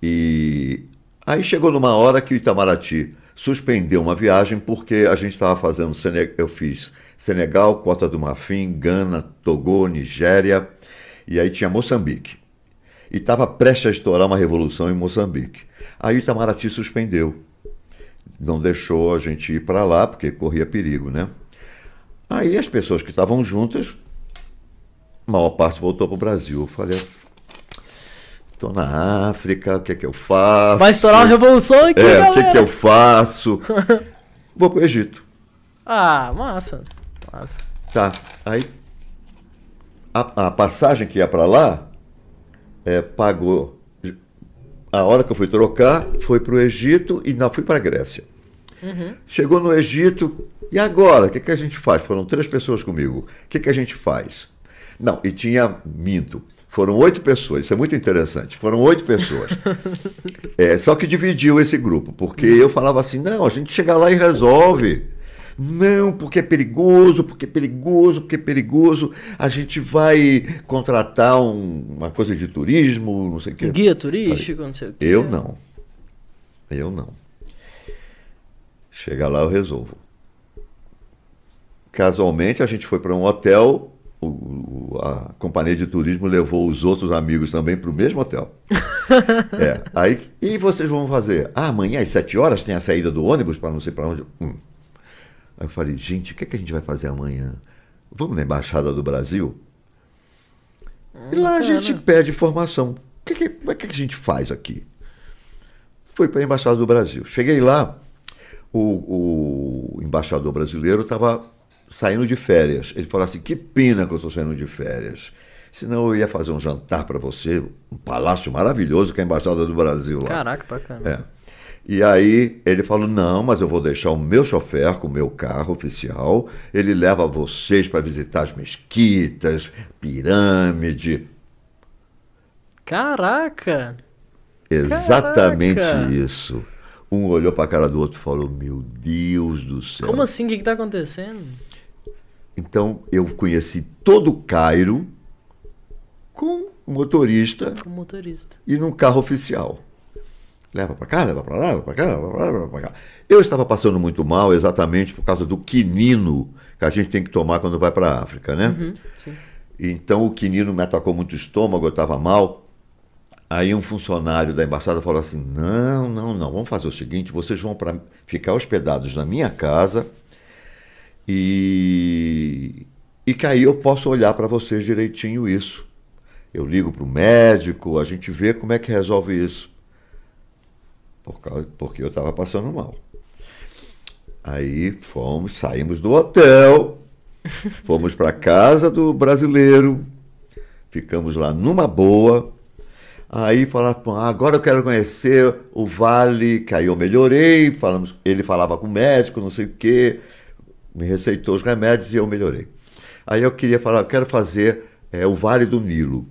E aí chegou numa hora que o Itamaraty suspendeu uma viagem porque a gente estava fazendo. Eu fiz Senegal, Costa do Marfim, Gana, Togo, Nigéria. E aí tinha Moçambique. E estava prestes a estourar uma revolução em Moçambique. Aí o Itamaraty suspendeu. Não deixou a gente ir para lá, porque corria perigo, né? Aí as pessoas que estavam juntas, a maior parte voltou para o Brasil. Eu falei, estou na África, o que é que eu faço? Vai estourar uma revolução aqui, É, o galera. que, que eu faço? Vou para o Egito. Ah, massa. Massa. Tá. Aí a, a passagem que ia para lá é, pagou. A hora que eu fui trocar foi para o Egito e não fui para a Grécia. Chegou no Egito e agora o que, que a gente faz? Foram três pessoas comigo. O que, que a gente faz? Não, e tinha minto. Foram oito pessoas, isso é muito interessante. Foram oito pessoas. É, só que dividiu esse grupo, porque eu falava assim: não, a gente chega lá e resolve. Não, porque é perigoso, porque é perigoso, porque é perigoso. A gente vai contratar um- uma coisa de turismo, não sei o quê. Guia turístico, não sei o quê. Eu não. Eu não. Chega lá, eu resolvo. Casualmente, a gente foi para um hotel, o- a companhia de turismo levou os outros amigos também para o mesmo hotel. É, aí, e vocês vão fazer? Ah, amanhã às sete horas tem a saída do ônibus para não sei para onde. Hum. Aí eu falei, gente, o que, é que a gente vai fazer amanhã? Vamos na Embaixada do Brasil? E lá a gente pede informação. O que, é que a gente faz aqui? Fui para a Embaixada do Brasil. Cheguei lá, o, o embaixador brasileiro estava saindo de férias. Ele falou assim: que pena que eu estou saindo de férias. Senão eu ia fazer um jantar para você, um palácio maravilhoso que é a Embaixada do Brasil lá. Caraca, bacana. É. E aí ele falou: não, mas eu vou deixar o meu chofer com o meu carro oficial. Ele leva vocês para visitar as mesquitas, pirâmide. Caraca! Exatamente Caraca! isso. Um olhou para a cara do outro e falou: Meu Deus do céu. Como assim? O que, que tá acontecendo? Então eu conheci todo o Cairo com motorista Com motorista. e num carro oficial. Leva para cá, leva para lá, leva para cá, leva para lá, leva para cá. Eu estava passando muito mal exatamente por causa do quinino que a gente tem que tomar quando vai para a África, né? Uhum. Então o quinino me atacou muito o estômago, eu estava mal. Aí um funcionário da embaixada falou assim: não, não, não, vamos fazer o seguinte: vocês vão para ficar hospedados na minha casa e, e que aí eu posso olhar para vocês direitinho isso. Eu ligo para o médico, a gente vê como é que resolve isso. Por causa, porque eu estava passando mal. Aí fomos, saímos do hotel, fomos para casa do brasileiro, ficamos lá numa boa. Aí falaram, "Pô, agora eu quero conhecer o vale, que aí eu melhorei, falamos, ele falava com o médico, não sei o quê, me receitou os remédios e eu melhorei. Aí eu queria falar, eu quero fazer é, o Vale do Nilo.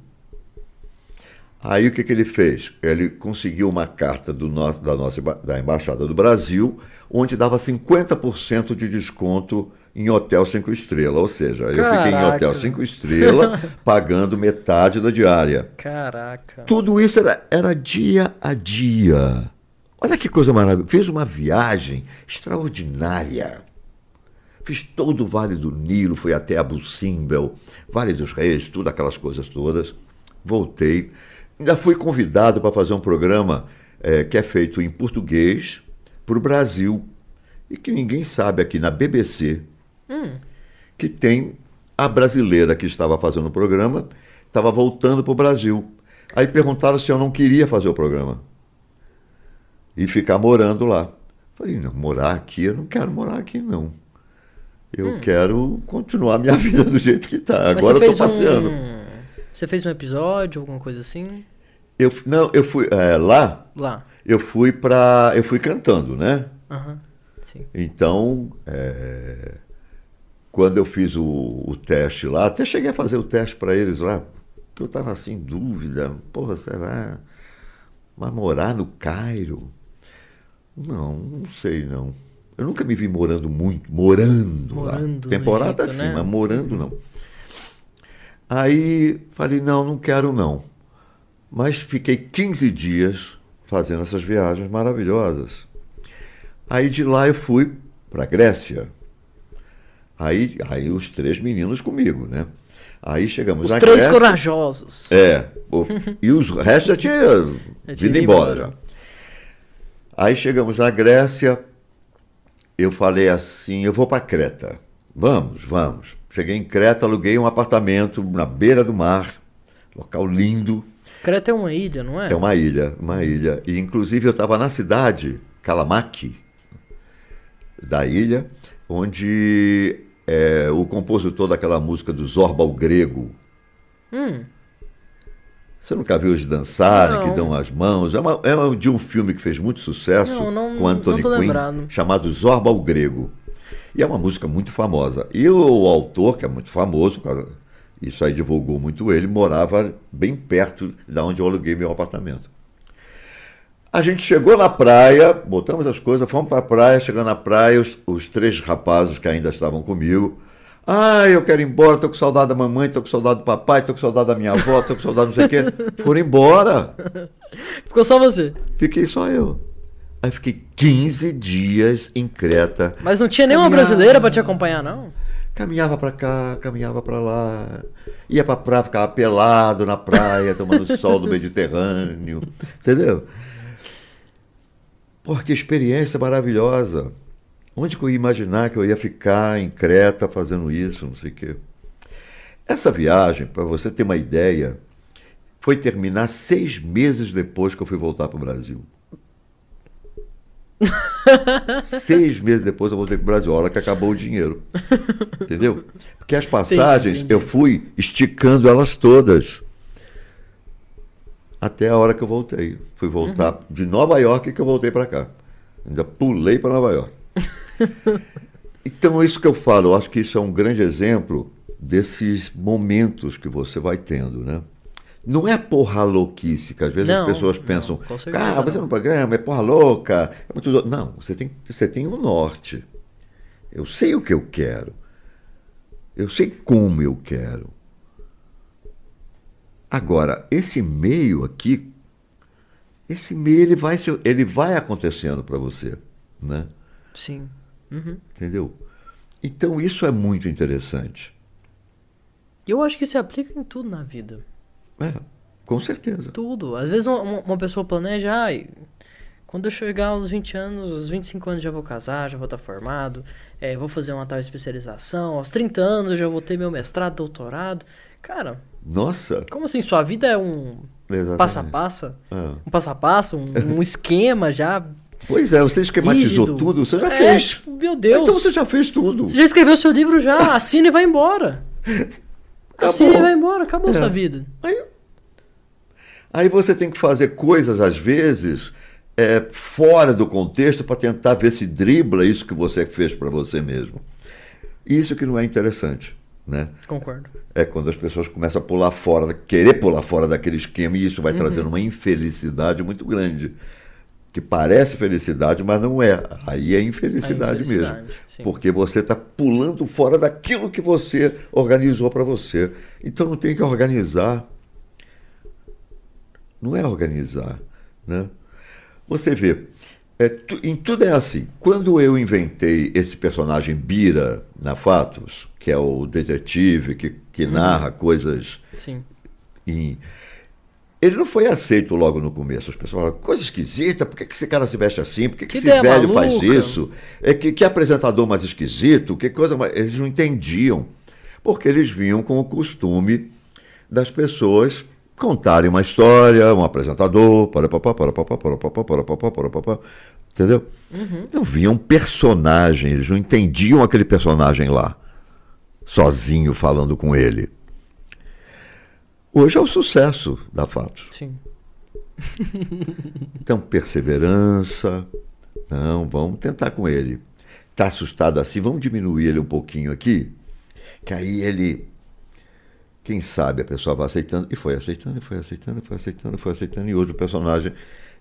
Aí o que, que ele fez? Ele conseguiu uma carta do nosso, da nossa da Embaixada do Brasil, onde dava 50% de desconto em hotel cinco estrelas. Ou seja, eu fiquei em Caraca. hotel cinco estrelas, pagando metade da diária. Caraca. Tudo isso era, era dia a dia. Olha que coisa maravilhosa. Fiz uma viagem extraordinária. Fiz todo o Vale do Nilo, fui até Abu Simbel, Vale dos Reis, tudo aquelas coisas todas. Voltei. Ainda fui convidado para fazer um programa eh, que é feito em português para o Brasil e que ninguém sabe aqui na BBC que tem a brasileira que estava fazendo o programa estava voltando para o Brasil. Aí perguntaram se eu não queria fazer o programa e ficar morando lá. Falei, não, morar aqui, eu não quero morar aqui, não. Eu hum. quero continuar minha vida do jeito que está. Agora eu estou passeando. Um... Você fez um episódio, alguma coisa assim? Eu, não, eu fui é, lá. Lá. Eu fui para, eu fui cantando, né? Uhum. Então, é, quando eu fiz o, o, teste lá, até cheguei a fazer o teste para eles lá, que eu estava assim, dúvida, porra, será? Mas morar no Cairo? Não, não sei não. Eu nunca me vi morando muito, morando, morando lá. Temporada Egito, sim, né? mas morando não. Aí falei, não, não quero não. Mas fiquei 15 dias fazendo essas viagens maravilhosas. Aí de lá eu fui para Grécia. Aí, aí os três meninos comigo, né? Aí chegamos os na três corajosos. É. O, e os restos já tinha vindo embora já. Aí chegamos na Grécia, eu falei assim, eu vou para Creta. Vamos, vamos. Cheguei em Creta, aluguei um apartamento na beira do mar, local lindo. Creta é uma ilha, não é? É uma ilha, uma ilha. E inclusive eu estava na cidade, Kalamaki, da ilha, onde é, o compositor daquela música do Zorba o Grego. Hum. Você nunca viu eles dançarem, não. que dão as mãos? É, uma, é de um filme que fez muito sucesso não, não, com Anthony Quinn, lembrado. chamado Zorba o Grego. E é uma música muito famosa. E o, o autor, que é muito famoso, isso aí divulgou muito ele, morava bem perto da onde eu aluguei meu apartamento. A gente chegou na praia, botamos as coisas, fomos para a praia, chegando na praia, os, os, três rapazes que ainda estavam comigo. Ah, eu quero ir embora, tô com saudade da mamãe, tô com saudade do papai, tô com saudade da minha avó, tô com saudade não sei o quê. Foram embora. Ficou só você? Fiquei só eu. Aí fiquei 15 dias em Creta. Mas não tinha nenhuma Caminhava. brasileira para te acompanhar, não? Caminhava para cá, caminhava para lá. Ia para praia, ficava pelado na praia, tomando sol do Mediterrâneo. Entendeu? Pô, que experiência maravilhosa. Onde que eu ia imaginar que eu ia ficar em Creta fazendo isso, não sei o quê. Essa viagem, para você ter uma ideia, foi terminar seis meses depois que eu fui voltar para o Brasil. seis meses depois eu voltei para o Brasil, a hora que acabou o dinheiro. Entendeu? Porque as passagens entendi, entendi. eu fui esticando elas todas até a hora que eu voltei. Fui voltar uhum. de Nova York que eu voltei para cá. Ainda pulei para Nova York. então, é isso que eu falo, eu acho que isso é um grande exemplo desses momentos que você vai tendo, né? Não é porra louquice, que às vezes não, as pessoas pensam, cara, ah, você no programa é porra louca. É muito... Não, você tem, você tem o um norte. Eu sei o que eu quero. Eu sei como eu quero. Agora, esse meio aqui, esse meio ele vai, ele vai acontecendo para você, né? Sim. Uhum. Entendeu? Então isso é muito interessante. Eu acho que se aplica em tudo na vida. É, com certeza. Tudo. Às vezes uma, uma pessoa planeja, quando eu chegar aos 20 anos, aos 25 anos já vou casar, já vou estar formado, é, vou fazer uma tal especialização, aos 30 anos eu já vou ter meu mestrado, doutorado. Cara, nossa! Como assim? Sua vida é um passo a passo? É. Um passo a passo, um, um esquema já. Pois é, você esquematizou rígido. tudo, você já é, fez. Tipo, meu Deus. Então você já fez tudo. Você já escreveu seu livro já, assina e vai embora. assina e vai embora, acabou é. sua vida. Aí, aí você tem que fazer coisas, às vezes, é, fora do contexto para tentar ver se dribla isso que você fez para você mesmo. Isso que não é interessante. Né? Concordo. É quando as pessoas começam a pular fora, querer pular fora daquele esquema, e isso vai uhum. trazendo uma infelicidade muito grande. Que parece felicidade, mas não é. Aí é infelicidade, infelicidade mesmo. Sim. Porque você está pulando fora daquilo que você organizou para você. Então não tem que organizar. Não é organizar. Né? Você vê, é, tu, em tudo é assim. Quando eu inventei esse personagem Bira na Fatos, que é o detetive que, que uhum. narra coisas. Sim. Em, ele não foi aceito logo no começo. As pessoas falaram, coisa esquisita, por que, que esse cara se veste assim? Por que, que, que esse velho maluca. faz isso? É, que, que apresentador mais esquisito? Que coisa mais... Eles não entendiam. porque eles vinham com o costume das pessoas contarem uma história, um apresentador, para papá, para papá, para papá, para papá, para papá, entendeu? Uhum. Não vinham personagem, eles não entendiam aquele personagem lá, sozinho falando com ele. Hoje é o sucesso da Fatos. Sim. então, perseverança. Não, vamos tentar com ele. Está assustado assim, vamos diminuir ele um pouquinho aqui, que aí ele quem sabe a pessoa vai aceitando, e foi aceitando, e foi aceitando, e foi aceitando, e foi aceitando, e hoje o personagem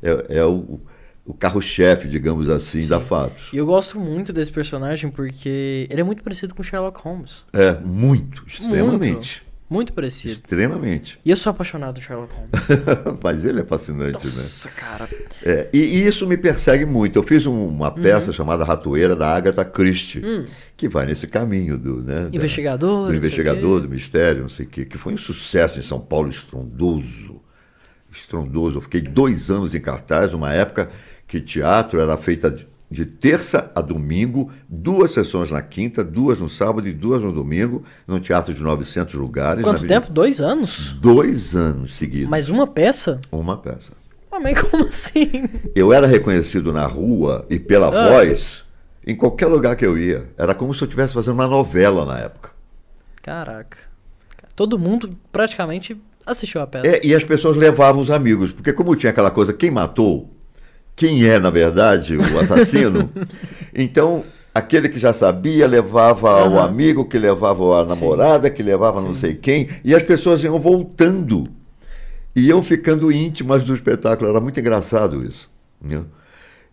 é, é o, o carro-chefe, digamos assim, Sim. da Fatos. E eu gosto muito desse personagem porque ele é muito parecido com Sherlock Holmes. É, muito, extremamente. Muito. Muito parecido. Extremamente. E eu sou apaixonado por Sherlock Holmes. Mas ele é fascinante, Nossa, né? Nossa, cara. É, e, e, isso me persegue muito. Eu fiz um, uma peça uhum. chamada Ratoeira da Agatha Christie, hum. que vai nesse caminho do, né, investigador, da, do investigador, do mistério, não sei o quê, que foi um sucesso em São Paulo estrondoso. Estrondoso. Eu fiquei dois anos em cartaz, uma época que teatro era feita de, terça a domingo, duas sessões na quinta, duas no sábado e duas no domingo, num teatro de 900 lugares. Quanto tempo? Dois anos? Dois anos seguidos. Mas uma peça? Uma peça. Ah, mas como assim? Eu era reconhecido na rua e pela ah. voz em qualquer lugar que eu ia. Era como se eu estivesse fazendo uma novela na época. Caraca. Todo mundo praticamente assistiu a peça. É, e as pessoas levavam os amigos, porque como tinha aquela coisa, quem matou, quem é, na verdade, o assassino. então, aquele que já sabia levava uhum. o amigo, que levava a namorada, Sim. que levava Sim. não sei quem, e as pessoas iam voltando. Iam ficando íntimas do espetáculo. Era muito engraçado isso. Né?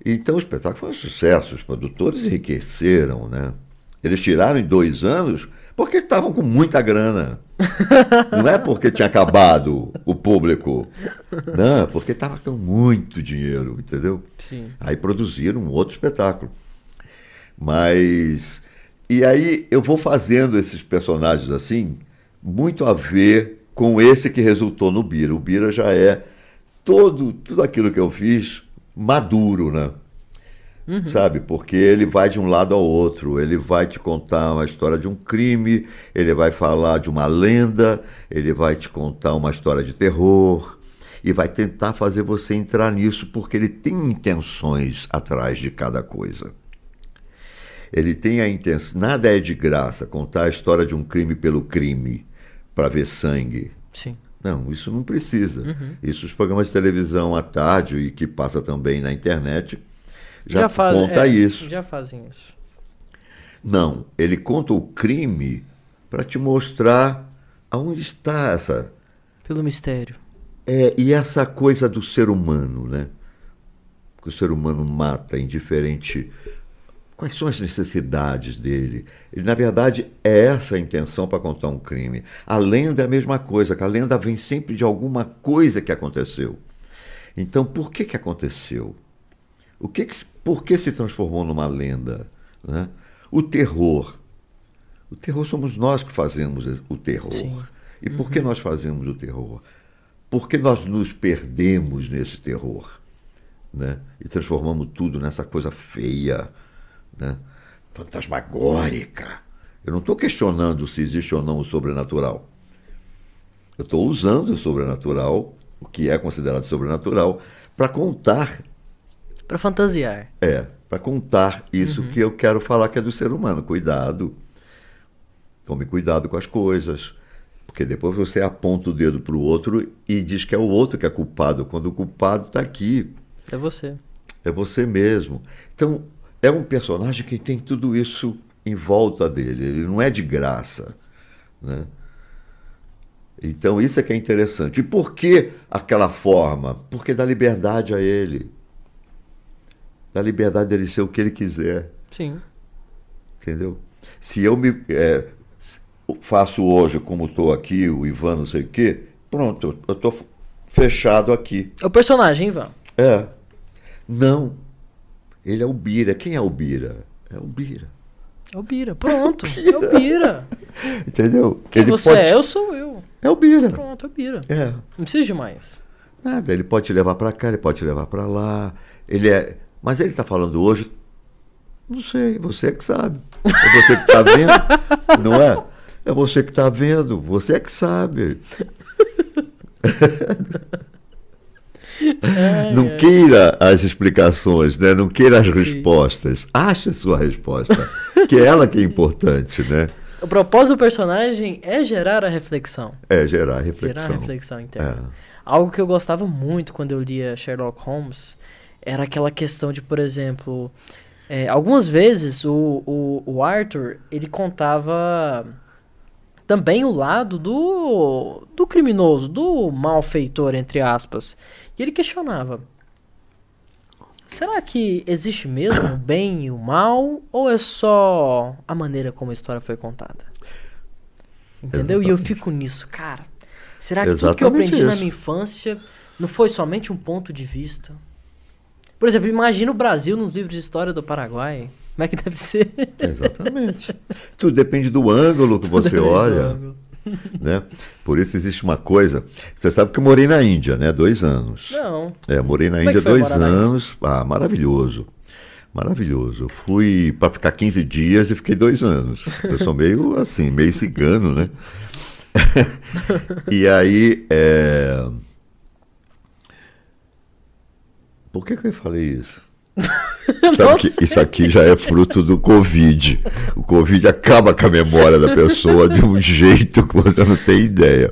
Então o espetáculo foi um sucesso. Os produtores enriqueceram, né? Eles tiraram em dois anos porque estavam com muita grana. Não é porque tinha acabado o público. Não, é porque estava com muito dinheiro, entendeu? Sim. Aí produziram um outro espetáculo. Mas. E aí eu vou fazendo esses personagens assim, muito a ver com esse que resultou no Bira. O Bira já é todo, tudo aquilo que eu fiz maduro, né? Uhum. Sabe? Porque ele vai de um lado ao outro. Ele vai te contar uma história de um crime, ele vai falar de uma lenda, ele vai te contar uma história de terror e vai tentar fazer você entrar nisso porque ele tem intenções atrás de cada coisa. Ele tem a intenção. Nada é de graça contar a história de um crime pelo crime para ver sangue. Sim. Não, isso não precisa. Uhum. Isso os programas de televisão à tarde e que passa também na internet já, já faz, conta é, isso. Já fazem isso. Não, ele conta o crime para te mostrar aonde está essa. Pelo mistério. É, e essa coisa do ser humano, né? Que o ser humano mata indiferente. Quais são as necessidades dele? Ele, na verdade, é essa a intenção para contar um crime. A lenda é a mesma coisa, que a lenda vem sempre de alguma coisa que aconteceu. Então, por que, que aconteceu? O que, que por que se transformou numa lenda? Né? O terror. O terror somos nós que fazemos o terror. Sim. E por que uhum. nós fazemos o terror? Porque nós nos perdemos nesse terror. Né? E transformamos tudo nessa coisa feia, né? fantasmagórica. Eu não estou questionando se existe ou não o sobrenatural. Eu estou usando o sobrenatural, o que é considerado sobrenatural, para contar para fantasiar. É, para contar isso uhum. que eu quero falar que é do ser humano. Cuidado. Tome cuidado com as coisas. Porque depois você aponta o dedo para o outro e diz que é o outro que é culpado, quando o culpado está aqui. É você. É você mesmo. Então, é um personagem que tem tudo isso em volta dele. Ele não é de graça. Né? Então, isso é que é interessante. E por que aquela forma? Porque dá liberdade a ele da liberdade dele ser o que ele quiser. Sim. Entendeu? Se eu me é, faço hoje como estou aqui, o Ivan não sei o quê, pronto, eu estou fechado aqui. É o personagem, Ivan. É. Não. Ele é o Bira. Quem é o Bira? É o Bira. É o Bira. Pronto. É o Bira. Entendeu? Quem ele você pode... é, eu sou eu. É o Bira. Pronto, é o Bira. É. Não precisa de mais. Nada. Ele pode te levar para cá, ele pode te levar para lá. Ele é mas ele está falando hoje, não sei, você que sabe. É você que está vendo, não é? É você que está vendo, você é que sabe. não queira as explicações, né? não queira as Sim. respostas. Ache a sua resposta, que é ela que é importante, né? O propósito do personagem é gerar a reflexão. É, gerar a reflexão. Gerar a reflexão interna. É. Algo que eu gostava muito quando eu lia Sherlock Holmes era aquela questão de, por exemplo, é, algumas vezes o, o, o Arthur ele contava também o lado do, do criminoso, do malfeitor, entre aspas. E ele questionava: será que existe mesmo o bem e o mal? Ou é só a maneira como a história foi contada? Entendeu? Exatamente. E eu fico nisso, cara. Será que Exatamente tudo que eu aprendi isso. na minha infância não foi somente um ponto de vista? Por exemplo, imagina o Brasil nos livros de história do Paraguai. Como é que deve ser? Exatamente. Tudo depende do ângulo que você olha. Né? Por isso existe uma coisa. Você sabe que eu morei na Índia, né? Dois anos. Não. É, morei na Como é Índia é dois anos. Ah, maravilhoso. Maravilhoso. Eu fui para ficar 15 dias e fiquei dois anos. Eu sou meio assim, meio cigano, né? e aí. É... Por que, que eu falei isso? Isso aqui já é fruto do Covid. O Covid acaba com a memória da pessoa de um jeito que você não tem ideia.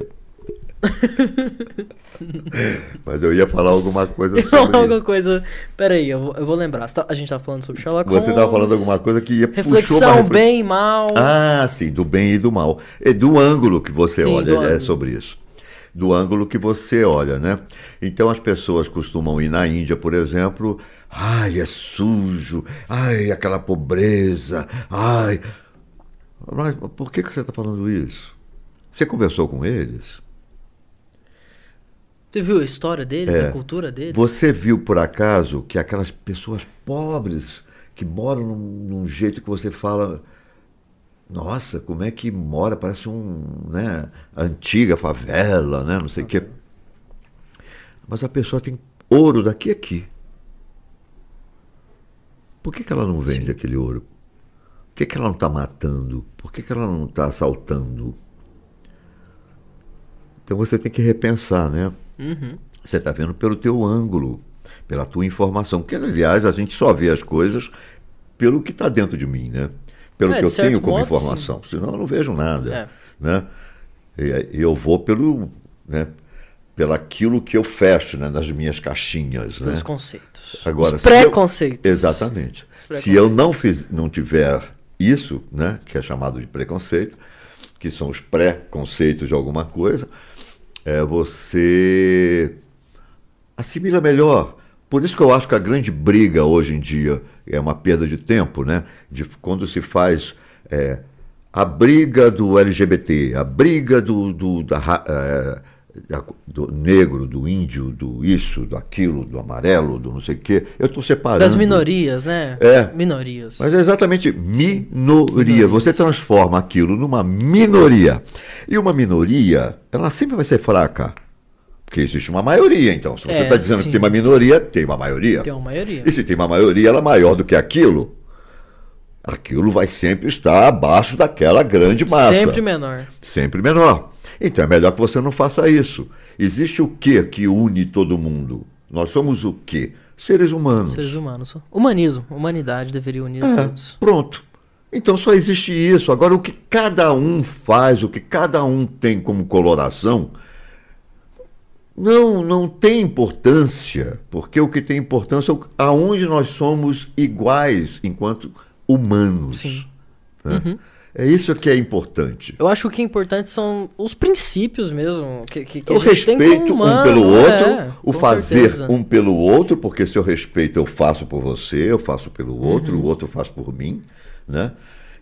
Mas eu ia falar alguma coisa sobre. alguma coisa. Peraí, eu vou, eu vou lembrar. Tá, a gente tá falando sobre Sherlock Holmes. Você tava falando alguma coisa que ia Reflexão, bem e mal. Ah, sim, do bem e do mal. É do ângulo que você sim, olha, é sobre isso do ângulo que você olha, né? Então as pessoas costumam ir na Índia, por exemplo, ai, é sujo, ai, aquela pobreza, ai. Mas por que, que você está falando isso? Você conversou com eles? Você viu a história deles, é. a cultura deles? Você viu, por acaso, que aquelas pessoas pobres que moram num, num jeito que você fala nossa, como é que mora? Parece um, né, antiga favela, né, não sei o quê. Mas a pessoa tem ouro daqui a aqui. Por que, que ela não vende Sim. aquele ouro? Por que, que ela não está matando? Por que, que ela não está assaltando? Então você tem que repensar, né? Uhum. Você está vendo pelo teu ângulo, pela tua informação. Porque, aliás, a gente só vê as coisas pelo que está dentro de mim, né? Pelo é, que eu tenho como modo, informação. Sim. Senão eu não vejo nada. É. Né? E, eu vou pelo. Né, pelo aquilo que eu fecho né, nas minhas caixinhas. Né? Os conceitos. Agora, Os preconceitos. Eu, exatamente. Preconceitos. Se eu não, fiz, não tiver isso, né, que é chamado de preconceito, que são os pré-conceitos de alguma coisa, é, você assimila melhor. Por isso que eu acho que a grande briga hoje em dia é uma perda de tempo, né? De quando se faz é, a briga do LGBT, a briga do, do, da, é, do negro, do índio, do isso, do aquilo, do amarelo, do não sei o quê. Eu estou separando. Das minorias, né? É. Minorias. Mas é exatamente minoria. Minorias. Você transforma aquilo numa minoria. E uma minoria, ela sempre vai ser fraca. Porque existe uma maioria, então. Se você está é, tá dizendo sim. que tem uma minoria, tem uma maioria. Tem uma maioria. E se tem uma maioria, ela é maior do que aquilo, aquilo vai sempre estar abaixo daquela grande massa. Sempre menor. Sempre menor. Então é melhor que você não faça isso. Existe o que que une todo mundo? Nós somos o que? Seres humanos. Seres humanos. Humanismo, humanidade deveria unir é, todos. Pronto. Então só existe isso. Agora, o que cada um faz, o que cada um tem como coloração, não, não tem importância, porque o que tem importância é aonde nós somos iguais enquanto humanos. Sim. Né? Uhum. É isso que é importante. Eu acho que o que é importante são os princípios mesmo. Que, que, que o respeito humano, um pelo outro, é, o fazer certeza. um pelo outro, porque se eu respeito eu faço por você, eu faço pelo outro, uhum. o outro faz por mim, né?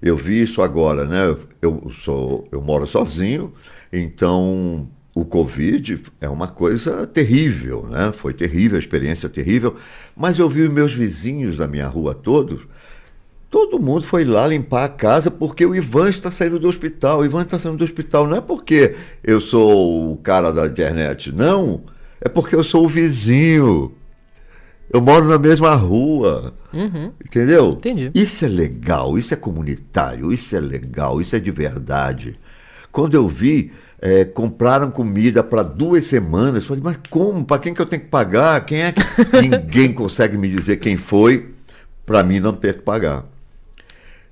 Eu vi isso agora, né? Eu sou, eu moro sozinho, então o Covid é uma coisa terrível, né? Foi terrível, a experiência terrível. Mas eu vi os meus vizinhos da minha rua todos, todo mundo foi lá limpar a casa porque o Ivan está saindo do hospital. O Ivan está saindo do hospital não é porque eu sou o cara da internet, não. É porque eu sou o vizinho. Eu moro na mesma rua. Uhum. Entendeu? Entendi. Isso é legal, isso é comunitário, isso é legal, isso é de verdade. Quando eu vi, é, compraram comida para duas semanas. Eu falei, mas como? Para quem que eu tenho que pagar? Quem é que. Ninguém consegue me dizer quem foi para mim não ter que pagar.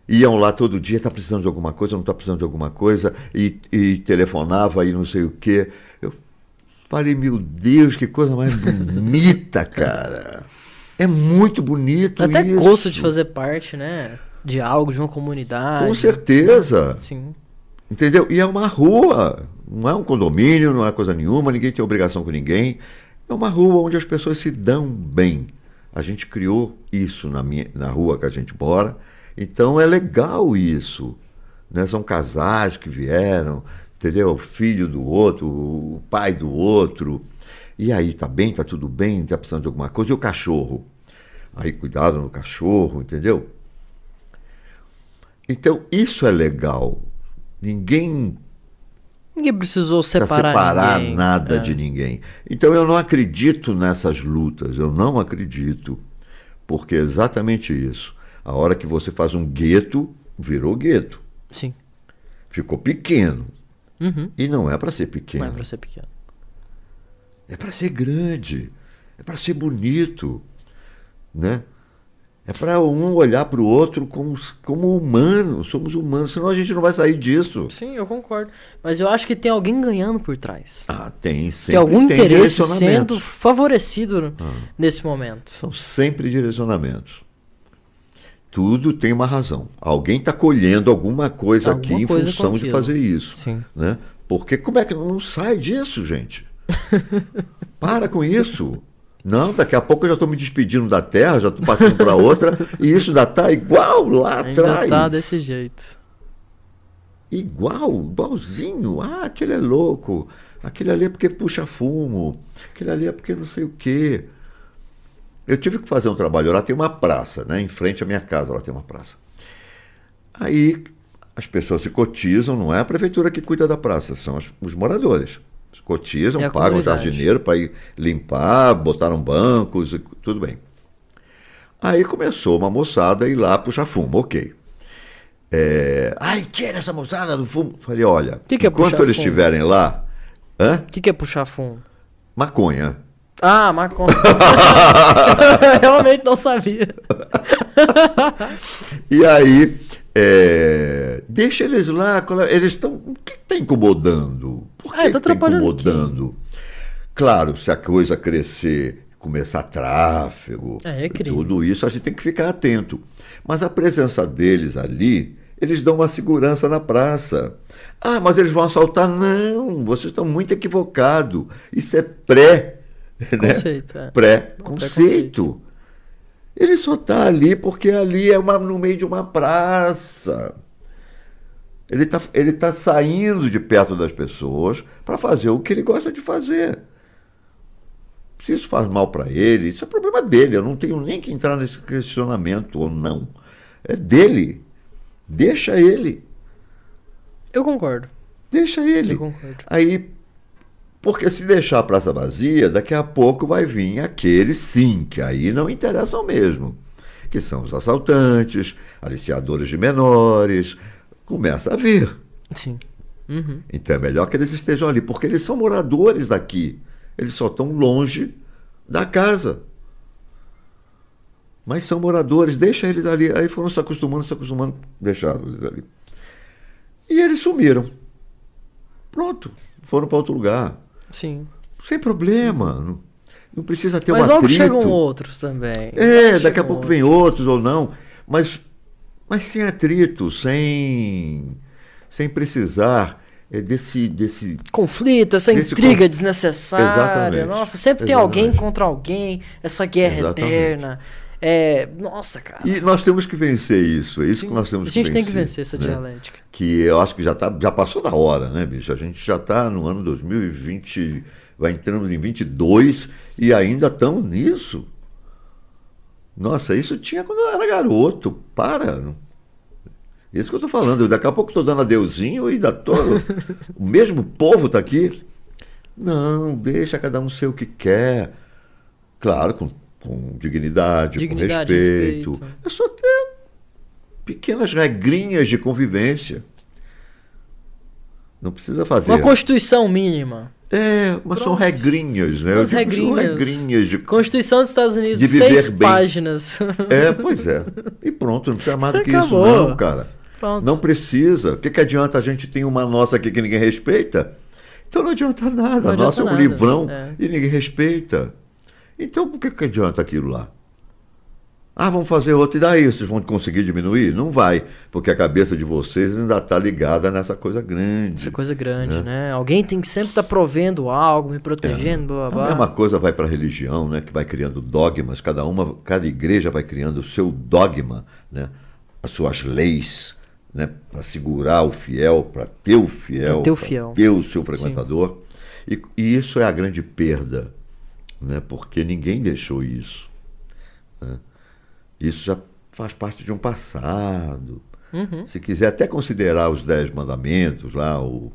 Iam lá todo dia, está precisando de alguma coisa, não está precisando de alguma coisa, e, e telefonava e não sei o quê. Eu falei, meu Deus, que coisa mais bonita, cara. É muito bonito até isso. gosto de fazer parte, né? De algo, de uma comunidade. Com certeza. Sim. Entendeu? E é uma rua, não é um condomínio, não é coisa nenhuma, ninguém tem obrigação com ninguém. É uma rua onde as pessoas se dão bem. A gente criou isso na, minha, na rua que a gente mora. Então é legal isso. Né? São casais que vieram, entendeu? O filho do outro, o pai do outro. E aí, tá bem, tá tudo bem, tá precisando de alguma coisa. E o cachorro? Aí, cuidado no cachorro, entendeu? Então, isso é legal. Ninguém Ninguém precisou separar, separar ninguém. nada É. de ninguém. Então eu não acredito nessas lutas, eu não acredito. Porque é exatamente isso. A hora que você faz um gueto, virou gueto. Sim. Ficou pequeno. Uhum. E não é para ser pequeno. Não é pra ser pequeno. É para ser grande. É para ser bonito. Né? É para um olhar para o outro como, como humano. Somos humanos, senão a gente não vai sair disso. Sim, eu concordo. Mas eu acho que tem alguém ganhando por trás. Ah, tem sempre tem algum tem interesse sendo direcionamentos. Ah. favorecido nesse momento. São sempre direcionamentos. Tudo tem uma razão. Alguém está colhendo alguma coisa Alguma aqui em coisa com função de fazer isso. Sim. Né? Porque como é que não sai disso, gente? Para com isso. Não, daqui a pouco eu já estou me despedindo da Terra, já estou partindo para outra, e isso ainda está igual lá Ainda atrás. tá desse jeito. Igual, igualzinho. Ah, aquele é louco. Aquele ali é porque puxa fumo. Aquele ali é porque não sei o quê. Eu tive que fazer um trabalho. Lá tem uma praça, né? Em frente à minha casa, lá tem uma praça. Aí as pessoas se cotizam, não é a prefeitura que cuida da praça, são os moradores. Cotizam, É pagam jardineiro para ir limpar, botaram bancos, tudo bem. Aí começou uma moçada a ir lá puxar fumo, ok. É, Ai, tira essa moçada do fumo. Falei, olha, Que que é enquanto eles fumo? estiverem lá? O que, que é puxar fumo? maconha. Ah, maconha. Realmente não sabia. E aí, é, deixa eles lá, eles estão. O que está incomodando? Por que É, tá está incomodando? Claro, se a coisa crescer, começar tráfego, É, é tudo isso, a gente tem que ficar atento. Mas a presença deles ali, eles dão uma segurança na praça. Ah, mas eles vão assaltar? Não, vocês estão muito equivocados. Isso é pré. né? Conceito, é. Pré-conceito. Ele só está ali porque ali é uma, no meio de uma praça. Ele está ele tá saindo de perto das pessoas para fazer o que ele gosta de fazer. Se isso faz mal para ele, isso é problema dele. Eu não tenho nem que entrar nesse questionamento ou não. É dele. Deixa ele. Eu concordo. Deixa ele. Eu concordo. Aí, porque se deixar a praça vazia, daqui a pouco vai vir aqueles sim, que aí não interessam mesmo. Que são os assaltantes, aliciadores de menores. Começa a vir. Sim. Uhum. Então é melhor que eles estejam ali, porque eles são moradores daqui. Eles só estão longe da casa. Mas são moradores, deixa eles ali. Aí foram se acostumando, se acostumando, deixaram eles ali. E eles sumiram. Pronto, foram para outro lugar. Sim. Sem problema. Não, não precisa ter Mas um logo atrito. chegam outros também. É, Logo daqui a pouco vem outros ou não. Mas, mas sem atrito, sem, sem precisar é, desse, desse. Conflito, essa Desse intriga conf- desnecessária. Exatamente. Nossa, sempre tem Exatamente. alguém contra alguém. Essa guerra Exatamente. eterna. É, nossa, cara. E nós temos que vencer isso. É isso que nós temos a gente que tem vencer. que vencer essa né? dialética. Que eu acho que já, tá, já passou da hora, né, bicho? A gente já está no ano 2020, vai entrando em 22 e ainda estamos nisso. Nossa, isso tinha quando eu era garoto. Para. Isso que eu estou falando. Daqui a pouco estou dando adeuzinho e ainda tô. o mesmo povo está aqui. Não, deixa cada um ser o que quer. Claro, com, com dignidade, Dignidade, com respeito. respeito. É só ter pequenas regrinhas de convivência. Não precisa fazer. Uma constituição mínima. É, mas são Pronto. regrinhas, né? Umas Eu digo, são regrinhas. regrinhas de Constituição dos Estados Unidos, De seis bem. páginas. É, pois é. E pronto, não precisa mais do que isso, não, cara. Pronto. Não precisa. O que, que adianta a gente ter uma nossa aqui que ninguém respeita? Então não adianta nada. Não a nossa adianta é um nada, livrão é. e ninguém respeita. Então por que, que adianta aquilo lá? Ah, vamos fazer outro, e daí? Vocês vão conseguir diminuir? Não vai, porque a cabeça de vocês ainda está ligada nessa coisa grande. Essa coisa grande, né? Alguém tem que sempre estar provendo algo, me protegendo, blá A blá blá. mesma coisa vai para a religião, né, que vai criando dogmas, cada uma, cada igreja vai criando o seu dogma, né, as suas leis, né, para segurar o fiel, para ter o fiel, Pra ter o pra fiel. ter o seu frequentador. E, e isso é a grande perda, né, porque ninguém deixou isso. né. Isso já faz parte de um passado. Uhum. Se quiser até considerar os dez mandamentos lá, o...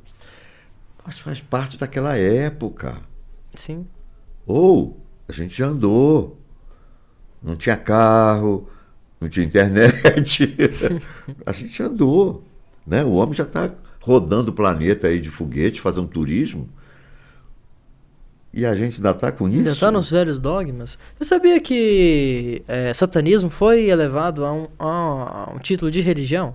mas faz parte daquela época. Sim. Ou a gente já andou, não tinha carro, não tinha internet, a gente andou, né? O homem já está rodando o planeta aí de foguete, fazendo turismo, e a gente ainda está com isso. Ainda tá nos velhos dogmas. Você sabia que é, satanismo foi elevado a um, a um título de religião?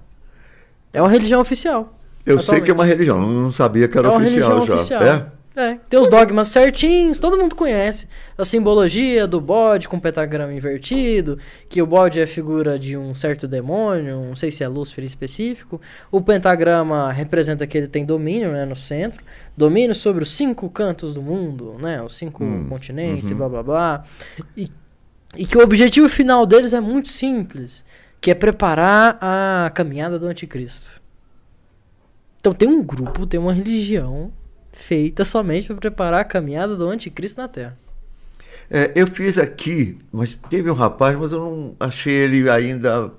É uma religião oficial. Eu sei que é uma religião, não não sabia que era é oficial já. oficial. É? É, tem os dogmas certinhos, todo mundo conhece. A simbologia do bode com pentagrama invertido, que o bode é figura de um certo demônio, não sei se é Lúcifer em específico. O pentagrama representa que ele tem domínio né, no centro, domínio sobre os cinco cantos do mundo, né, os cinco Hum, continentes e blá blá blá. E, e que o objetivo final deles é muito simples, que é preparar a caminhada do anticristo. Então tem um grupo, tem uma religião feita somente para preparar a caminhada do anticristo na Terra. É, eu fiz aqui, mas teve um rapaz, mas eu não achei ele ainda.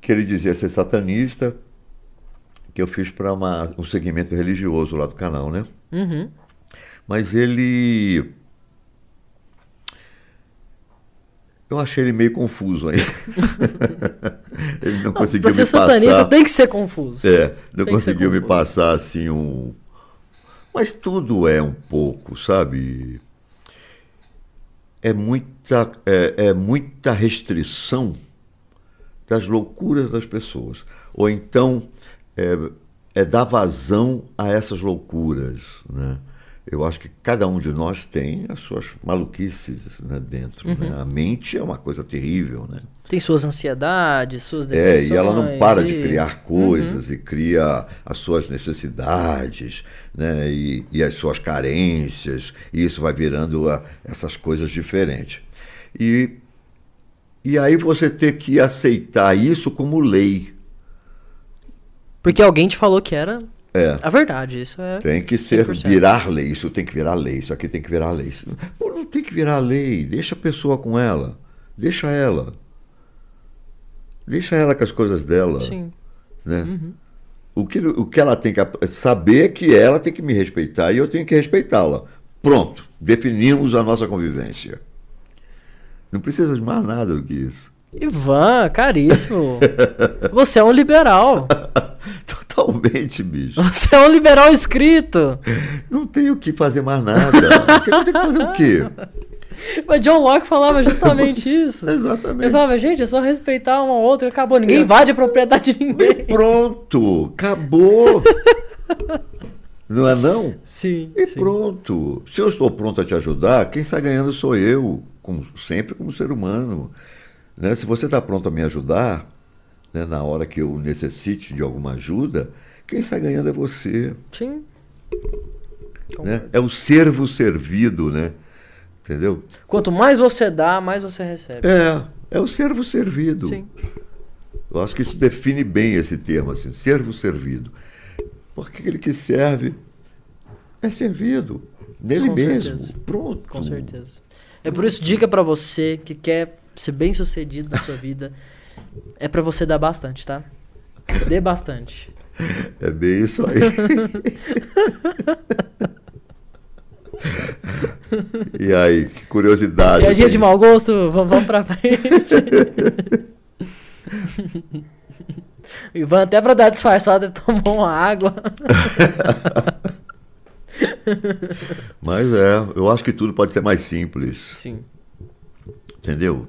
que ele dizia ser satanista, que eu fiz para um segmento religioso lá do canal, né? Uhum. Mas ele. Eu achei ele meio confuso aí. ele não, Não, conseguiu me satanista passar. tem que ser confuso. É, não Tem conseguiu me passar assim um. Mas tudo é um pouco, sabe? É muita, é, é muita restrição das loucuras das pessoas. Ou então é, é dar vazão a essas loucuras. Né? Eu acho que cada um de nós tem as suas maluquices né, dentro. Uhum. Né? A mente é uma coisa terrível, né? Tem suas ansiedades, suas É, e ela não depressões para de e- criar coisas e cria as suas necessidades, né? E, e as suas carências, e isso vai virando a- essas coisas diferentes. E, e aí você ter que aceitar isso como lei. Porque alguém te falou que era É. a verdade. Isso é. Tem que ser 100%. virar lei, isso tem que virar lei, isso aqui tem que virar lei. Isso- não tem que virar lei, deixa a pessoa com ela, deixa ela. Deixa ela com as coisas dela. Sim. né? O, que, o que ela tem que saber é que ela tem que me respeitar e eu tenho que respeitá-la. Pronto, definimos a nossa convivência. Não precisa de mais nada do que isso. Ivan, caríssimo. Você é um liberal. Totalmente, bicho. Você é um liberal inscrito. Não tenho que fazer mais nada. Eu tenho que fazer o quê? Mas John Locke falava justamente isso. Ele Exatamente. falava, gente, é só respeitar uma outra, acabou. Ninguém É. invade a propriedade de E ninguém. pronto, acabou. Não é não? Sim. E sim. pronto. Se eu estou pronto a te ajudar, quem sai ganhando sou eu, como, sempre como ser humano. Né? Se você está pronto a me ajudar, né, na hora que eu necessite de alguma ajuda, quem sai ganhando é você. Sim. Né? É o servo servido, né? Entendeu? Quanto mais você dá, mais você recebe. É, é o servo servido. Sim. Eu acho que isso define bem esse termo, assim, servo servido. Porque aquele que serve é servido nele Com mesmo. certeza. Pronto. Com certeza. É por isso, dica pra você que quer ser bem sucedido na sua vida. É pra você dar bastante, tá? Dê bastante. É bem isso aí. e aí, que curiosidade. Piadinha de tem. mau gosto, vamos, vamos pra frente. Ivan, até pra dar disfarçada, tomou uma água. Mas é, eu acho que tudo pode ser mais simples. Sim. Entendeu?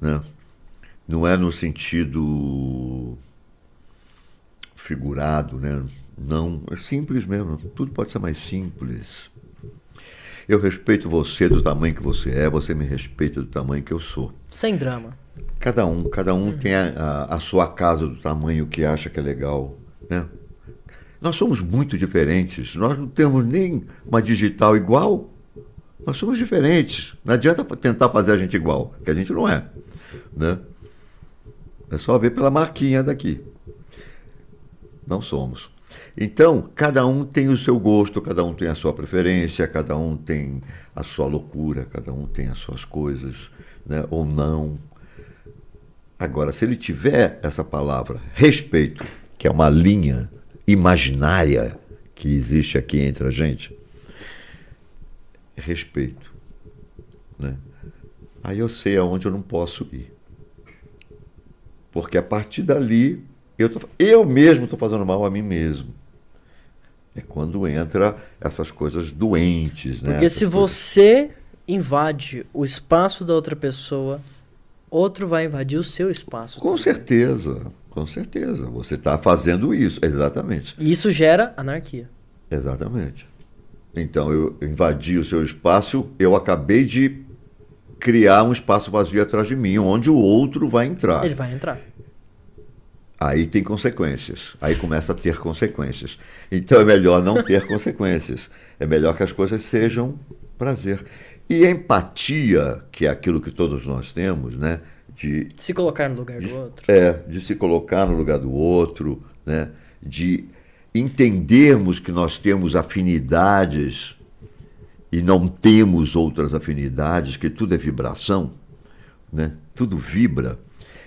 Né? Não é no sentido figurado, né? Não, é simples mesmo. Tudo pode ser mais simples. Eu respeito você do tamanho que você é, você me respeita do tamanho que eu sou. Sem drama. Cada um, cada um tem a, a, a sua casa do tamanho que acha que é legal, né? Nós somos muito diferentes. Nós não temos nem uma digital igual. Nós somos diferentes. Não adianta tentar fazer a gente igual, que a gente não é. Né? É só ver pela marquinha daqui. Não somos. Então, cada um tem o seu gosto, cada um tem a sua preferência, cada um tem a sua loucura, cada um tem as suas coisas, né? ou não. Agora, se ele tiver essa palavra respeito, que é uma linha imaginária que existe aqui entre a gente, respeito. Né? Aí eu sei aonde eu não posso ir. Porque a partir dali, eu, tô, eu mesmo estou fazendo mal a mim mesmo. É quando entra essas coisas doentes. Né? Porque Essas se coisas- você invade o espaço da outra pessoa, outro vai invadir o seu espaço. Com também. certeza, com certeza. Você está fazendo isso, exatamente. E isso gera anarquia. Exatamente. Então, eu invadi o seu espaço, eu acabei de criar um espaço vazio atrás de mim, onde o outro vai entrar. Ele vai entrar. Aí tem consequências. Aí começa a ter consequências. Então é melhor não ter consequências. É melhor que as coisas sejam prazer. E a empatia, que é aquilo que todos nós temos, né? De, Se colocar no lugar do outro. é, de se colocar no lugar do outro, né? de entendermos que nós temos afinidades e não temos outras afinidades, que tudo é vibração, né? tudo vibra.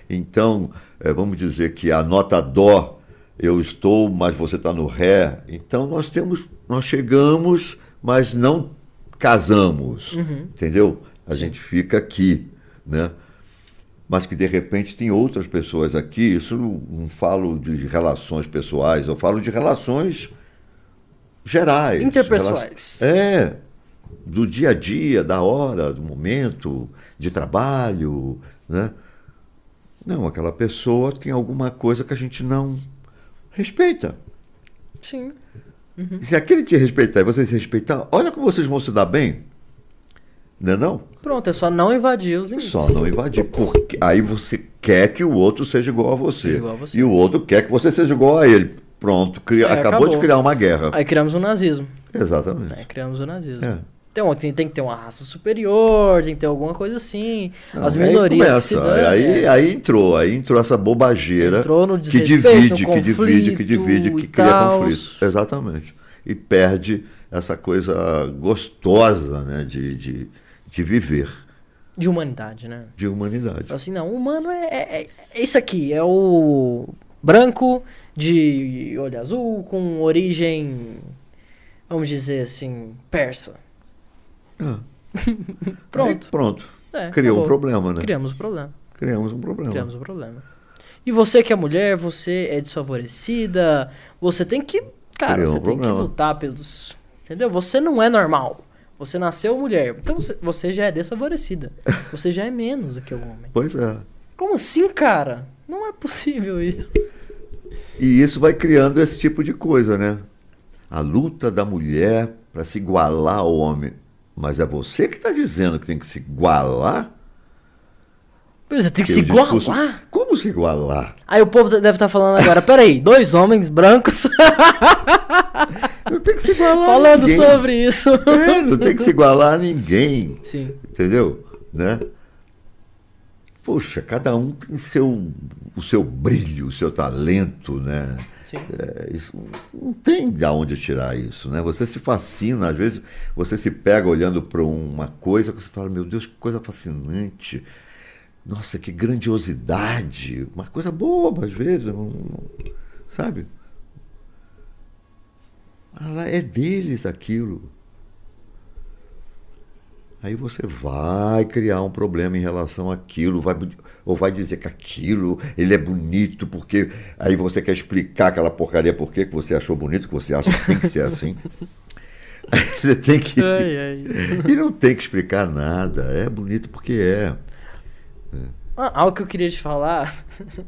Então, eh, vamos dizer que a nota Dó, eu estou, mas você está no Ré. Então, nós temos, nós chegamos, mas não casamos, entendeu? A gente fica aqui, né? mas que de repente tem outras pessoas aqui. Isso não, não falo de relações pessoais, eu falo de relações gerais. Interpessoais. É, do dia a dia, da hora, do momento, de trabalho, né? Não, aquela pessoa tem alguma coisa que a gente não respeita. Sim. E se aquele te respeitar e você se respeitar, olha como vocês vão se dar bem. Não é não? Pronto, é só não invadir os limites. Só não invadir. Porque aí você quer que o outro seja igual a você. Igual a você. E o outro quer que você seja igual a ele. Pronto, cria- É, acabou, acabou. de criar uma guerra. Aí criamos o nazismo. Exatamente. Né? Criamos o nazismo. É. Então, tem, tem que ter uma raça superior, tem que ter alguma coisa assim. Não, As aí minorias se começa, dão. aí, é. aí entrou, aí entrou essa bobageira Entrou no que divide, no que divide, que divide, que cria tals. conflito. Exatamente. E perde essa coisa gostosa né, de, de, de viver, De humanidade, né? de humanidade. Assim, não, o humano é, é, é isso aqui, é o branco de olho azul com origem, vamos dizer assim, persa. Ah. Pronto. Aí, pronto. É, Criou um acabou. problema, né? Criamos o problema. Criamos um problema. Criamos o problema. E você que é mulher, você é desfavorecida, você tem que, cara, Criou você um tem que problema. lutar pelos, entendeu? Você não é normal. Você nasceu mulher, então você, você já é desfavorecida. Você já é menos do que o homem. Pois é. Como assim, cara? Não é possível isso. E isso vai criando esse tipo de coisa, né? A luta da mulher para se igualar ao homem. Mas é você que está dizendo que tem que se igualar? Pois é, tem que se o discurso- igualar. Como se igualar? Aí o povo deve estar falando agora, peraí, dois homens brancos Não tem que se igualar falando ninguém. sobre isso. É, não tem que se igualar a ninguém. Sim. Entendeu? Né? Poxa, cada um tem seu, o seu brilho, o seu talento, né? É, isso, não tem de onde tirar isso, né? Você se fascina, às vezes você se pega olhando para uma coisa que você fala, meu Deus, que coisa fascinante. Nossa, que grandiosidade. Uma coisa boba, às vezes, não- não- sabe? É deles aquilo. Aí você vai criar um problema em relação àquilo, vai, ou vai dizer que aquilo ele é bonito, porque aí você quer explicar aquela porcaria por que você achou bonito, que você acha que tem que ser assim. você tem que. Ai, ai. E não tem que explicar nada. É bonito porque é. Ah, algo que eu queria te falar.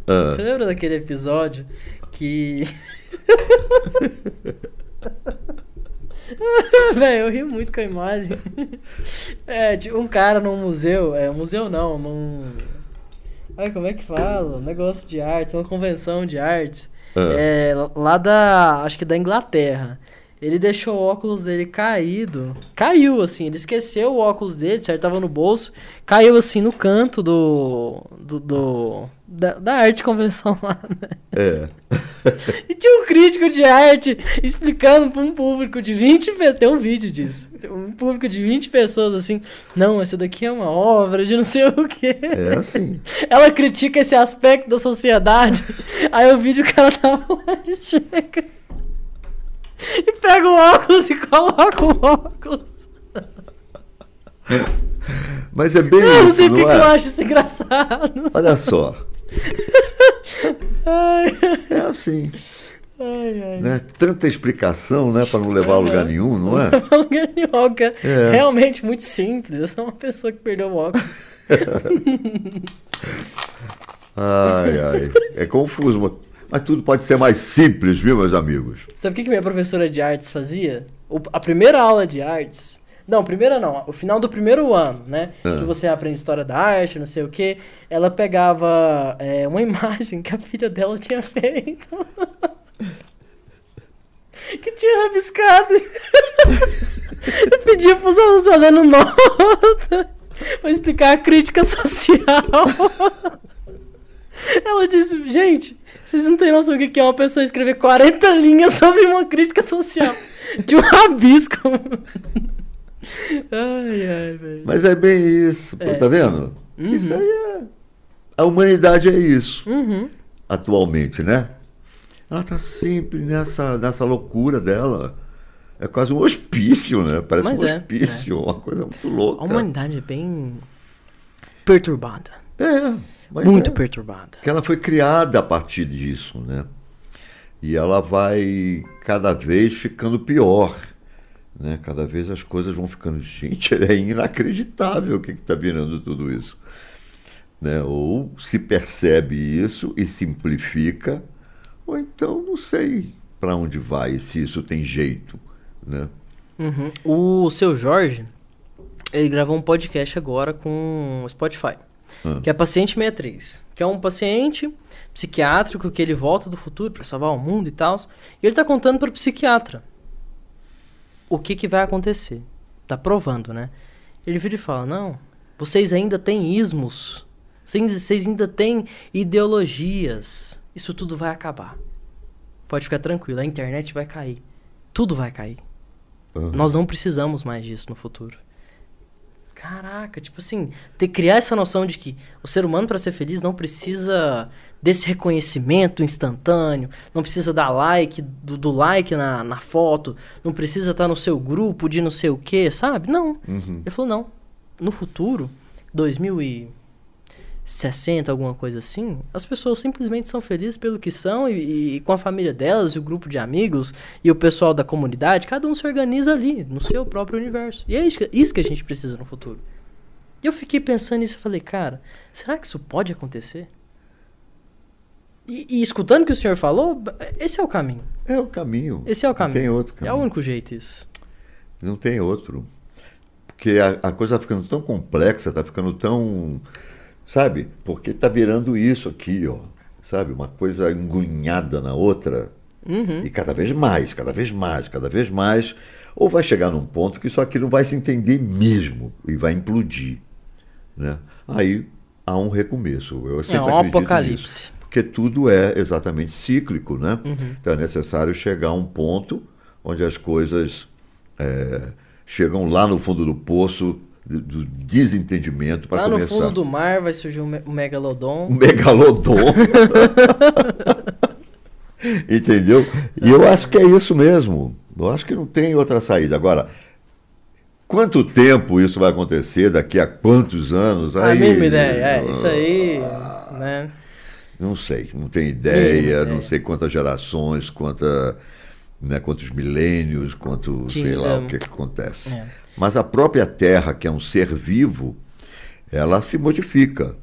Ah. Você lembra daquele episódio que. Velho, eu ri muito com a imagem. É, tipo, um cara num museu. É, museu não, num. Ai, como é que fala? Negócio de artes, uma convenção de artes. Ah. É, lá da. Acho que da Inglaterra. Ele deixou o óculos dele caído. Caiu, assim. Ele esqueceu o óculos dele, certo? Tava no bolso. Caiu, assim, no canto do. do, do- da, da arte convenção lá, né? É. E tinha um crítico de arte explicando pra um público de 20 pessoas. Tem um vídeo disso. Um público de 20 pessoas assim. Não, essa daqui é uma obra de não sei o quê. É assim. Ela critica esse aspecto da sociedade. Aí o vídeo o cara tava lá e chega. E pega o óculos e coloca o óculos. Mas é bem Eu não isso, sei porque não que eu é? acho isso engraçado. Olha só. Ai, É assim. ai, ai. Né? Tanta explicação, né? Para não levar a lugar nenhum, não é? Lugar minhoca. É. Realmente muito simples. Eu sou uma pessoa que perdeu o óculos. Ai, ai. É confuso, mas- tudo pode ser mais simples, viu, meus amigos? Sabe o que que minha professora de artes fazia? A primeira aula de artes. Não, primeira não. O final do primeiro ano, né? Ah. Que você aprende história da arte, não sei o quê. Ela pegava é, uma imagem que a filha dela tinha feito. que tinha rabiscado. Eu pedia pros alunos valendo nota. pra explicar a crítica social. Ela disse, gente, vocês não têm noção do que é uma pessoa escrever 40 linhas sobre uma crítica social de um rabisco. ai, ai, velho. Mas é bem isso, pô, É. tá vendo? Isso aí é. A humanidade é isso, Uhum. atualmente, né? Ela tá sempre nessa, nessa loucura dela. É quase um hospício, né? Parece Mas um é, hospício, uma coisa muito A louca. humanidade é bem perturbada. É, mas Muito é. perturbada. que ela foi criada a partir disso, né? E ela vai cada vez ficando pior, né? Cada vez as coisas vão ficando, gente, é inacreditável o que está virando tudo isso, né? Ou se percebe isso e simplifica, ou então não sei para onde vai, se isso tem jeito, né? Uhum. O seu Jorge, ele gravou um podcast agora com o Spotify. Ah. Que é Paciente 63. Que é um paciente psiquiátrico que ele volta do futuro pra salvar o mundo e tal. E ele tá contando pro psiquiatra o que que vai acontecer. Tá provando, né? Ele vira e fala: Não, vocês ainda têm ismos. Vocês ainda têm ideologias. Isso tudo vai acabar. Pode ficar tranquilo, a internet vai cair. Tudo vai cair. Aham. Nós não precisamos mais disso no futuro. Caraca, tipo assim, ter criar essa noção de que o ser humano para ser feliz não precisa desse reconhecimento instantâneo, não precisa dar like, do, do like na, na foto, não precisa estar no seu grupo de não sei o que, sabe? Não. Uhum. Ele falou, não. No futuro, 2060, alguma coisa assim, as pessoas simplesmente são felizes pelo que são e, e com a família delas, e o grupo de amigos e o pessoal da comunidade, cada um se organiza ali, no seu próprio universo. E é isso que, isso que a gente precisa no futuro. E eu fiquei pensando nisso e falei, cara, será que isso pode acontecer? E, e escutando o que o senhor falou, esse é o caminho. É o caminho. Esse é o Não caminho. tem outro É caminho. o único jeito isso. Não tem outro. Porque a, a coisa está ficando tão complexa, está ficando tão. Sabe? Porque está virando isso aqui, ó. Sabe? Uma coisa engunhada na outra. Uhum. E cada vez mais, cada vez mais, cada vez mais. Ou vai chegar num ponto que isso aqui não vai se entender mesmo e vai implodir. Né? Aí há um recomeço. Eu É sempre um acredito apocalipse. nisso. Porque tudo é exatamente cíclico, né? Uhum. Então é necessário chegar a um ponto onde as coisas é, chegam lá no fundo do poço do, desentendimento para Lá no começar. fundo do mar vai surgir um, me- um megalodon. Um megalodon. Entendeu? E eu acho que é isso mesmo. Eu acho que não tem outra saída. Agora, Quanto tempo isso vai acontecer? Daqui a quantos anos? A Aí, mínima ideia, é, isso aí, né? Não sei, não tenho ideia, não sei quantas gerações, quanta, né, quantos milênios, quanto sei lá o que, que acontece. É. Mas a própria Terra, que é um ser vivo, ela se modifica.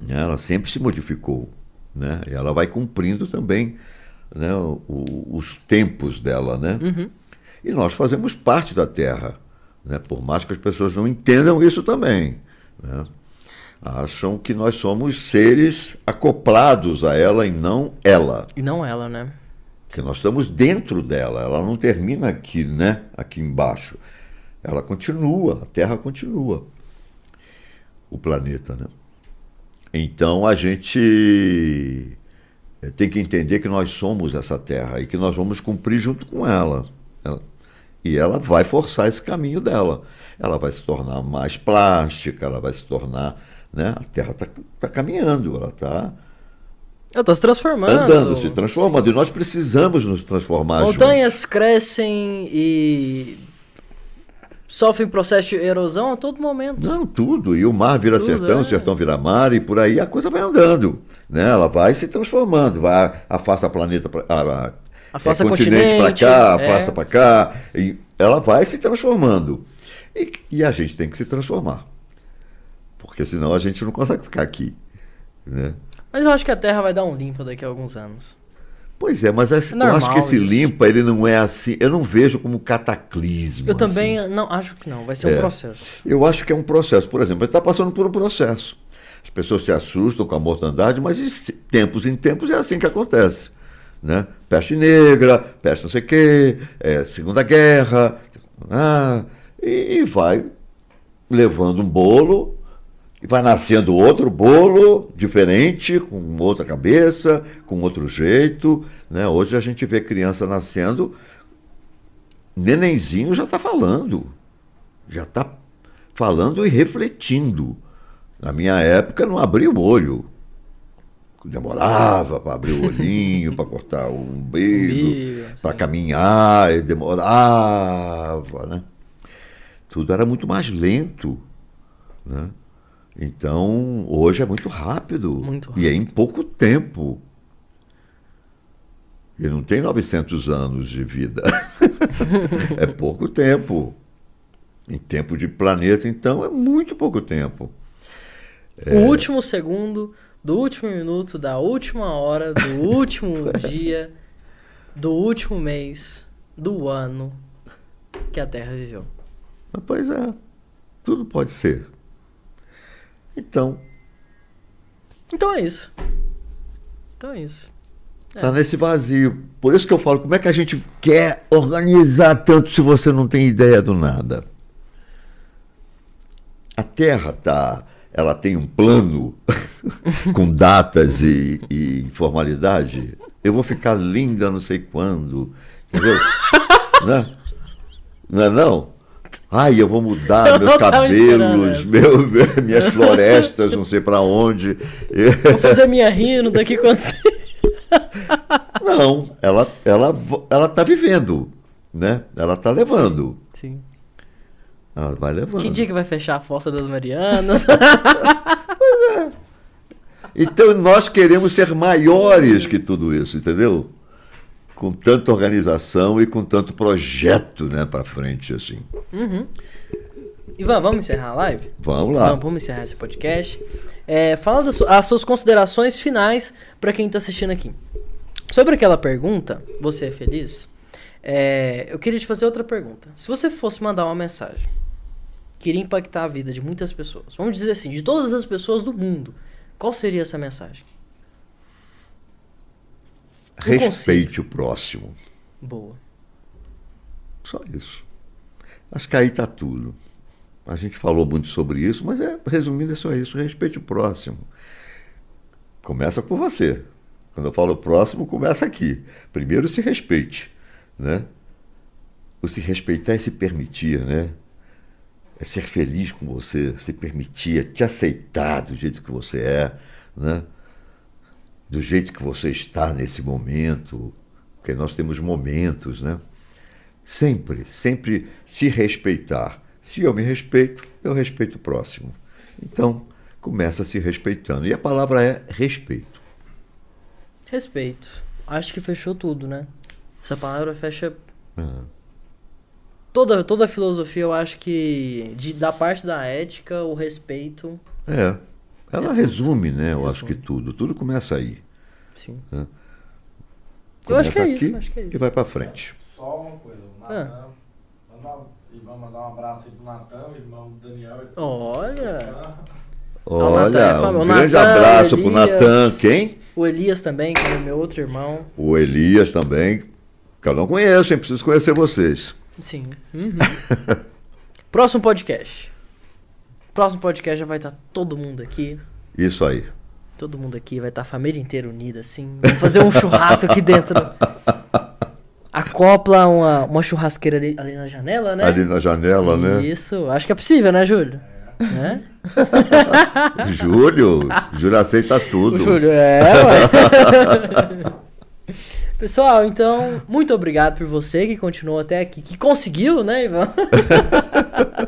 né? Ela sempre se modificou. Né? E ela vai cumprindo também né, o- os tempos dela. Né? E nós fazemos parte da Terra. Né? Por mais que as pessoas não entendam isso também. Né? Acham que nós somos seres acoplados a ela e não ela E não ela, né? Que nós estamos dentro dela, ela não termina aqui, né? Aqui embaixo. Ela continua, a Terra continua. O planeta, né? Então a gente eh, tem que entender que nós somos essa Terra e que nós vamos cumprir junto com ela. Ela- E ela vai forçar esse caminho dela. Ela vai se tornar mais plástica, ela vai se tornar. Né? A Terra está caminhando, ela está Eu tô se transformando. andando, se transformando. E nós precisamos nos transformar juntos. Montanhas crescem e sofrem processo de erosão a todo momento. Não, tudo. E o mar vira Tudo, sertão, é. o sertão vira mar, e por aí a coisa vai andando. Né? Ela vai se transformando, vai, afasta o planeta para. Afasta continente para cá, é. afasta para cá. E ela vai se transformando. E, e a gente tem que se transformar. Porque senão a gente não consegue ficar aqui. Né? Mas eu acho que a Terra vai dar um limpo daqui a alguns anos. Pois é, mas esse- eu normal acho que esse isso. limpa, ele não é assim. Eu não vejo como cataclismo. Eu assim. também não acho que não, vai ser um É. processo. Eu acho que é um processo. Por exemplo, ele está passando por um processo. As pessoas se assustam com a mortandade, mas de tempos em tempos é assim que acontece. Né? Peste negra, peste não sei o quê, é, Segunda Guerra, ah, e, e vai levando um bolo, e vai nascendo outro bolo diferente, com outra cabeça, com outro jeito. Né? Hoje a gente vê criança nascendo, nenenzinho já está falando já está falando e refletindo. Na minha época não abria o olho. Demorava para abrir o olhinho, para cortar o umbigo, para caminhar, e demorava, né? Tudo era muito mais lento, né? Então, hoje é muito rápido. Muito E é em pouco tempo. E não tem 900 anos de vida. é pouco tempo. Em tempo de planeta, então, é muito pouco tempo. É. O último segundo, do último minuto, da última hora, do último dia, do último mês, do ano que a Terra viveu. Mas, pois é, tudo pode ser. Então, Então é isso. Então é isso. Está nesse vazio. Por isso que eu falo, como é que a gente quer organizar tanto se você não tem ideia do nada? A Terra tá, ela tem um plano com datas e, e formalidade. Eu vou ficar linda não sei quando, entendeu? né? Não é não? Ai, eu vou mudar Eu meus cabelos, meu, meu- minhas florestas, não sei para onde. Vou fazer minha rino daqui quando. Não, ela ela ela está vivendo, né? Ela está levando. Sim. Ela vai levando. Que dia que vai fechar a Fossa das Marianas? Então nós queremos ser maiores que tudo isso, entendeu? Com tanta organização e com tanto projeto, né, para frente assim. Ivan, vamos encerrar a live? Vamos lá. Vamos, vamos encerrar esse podcast. É, fala das as suas considerações finais para quem tá assistindo aqui. Sobre aquela pergunta, você é feliz? É, eu queria te fazer outra pergunta. Se você fosse mandar uma mensagem que iria impactar a vida de muitas pessoas, vamos dizer assim, de todas as pessoas do mundo, qual seria essa mensagem? Respeite o próximo. Boa. Só isso. Acho que aí está tudo. A gente falou muito sobre isso, mas é, resumindo, é só isso. Respeite o próximo. Começa por você. Quando eu falo próximo, começa aqui. Primeiro se respeite. Né? O se respeitar é se permitir, né? É ser feliz com você, se permitir, é te aceitar do jeito que você é, né? Do jeito que você está nesse momento, porque nós temos momentos, né? Sempre, sempre se respeitar. Se eu me respeito, eu respeito o próximo. Então, começa se respeitando. E a palavra é respeito. Respeito. Acho que fechou tudo, né? Essa palavra fecha Ah, toda, toda a filosofia. Eu acho que de, da parte da ética, o respeito. É. Ela resume, né? Eu Resume. acho que tudo. Tudo começa aí. Sim. É. Eu acho que é Começa isso, acho que é E isso. vai pra frente. Só uma coisa, o Ah. Natan. E vamos mandar um abraço aí pro Natan, o irmão do Daniel. e- Olha. Olha, é fam- um o grande Natan, abraço pro Elias. Natan. Quem? O Elias também, que é meu outro irmão. O Elias também. Que eu não conheço, hein? Preciso conhecer vocês. Sim. Uhum. Próximo podcast. Próximo podcast já vai estar todo mundo aqui. Isso aí. Todo mundo aqui, vai estar a família inteira unida, assim. Vamos fazer um churrasco aqui dentro. Acopla uma, uma churrasqueira ali, ali na janela, né? Ali na janela, né? Isso, acho que é possível, né, Júlio? Né? Júlio, Júlio aceita tudo. O Júlio, é, ué. Pessoal, então, muito obrigado por você que continuou até aqui, que conseguiu, né, Ivan?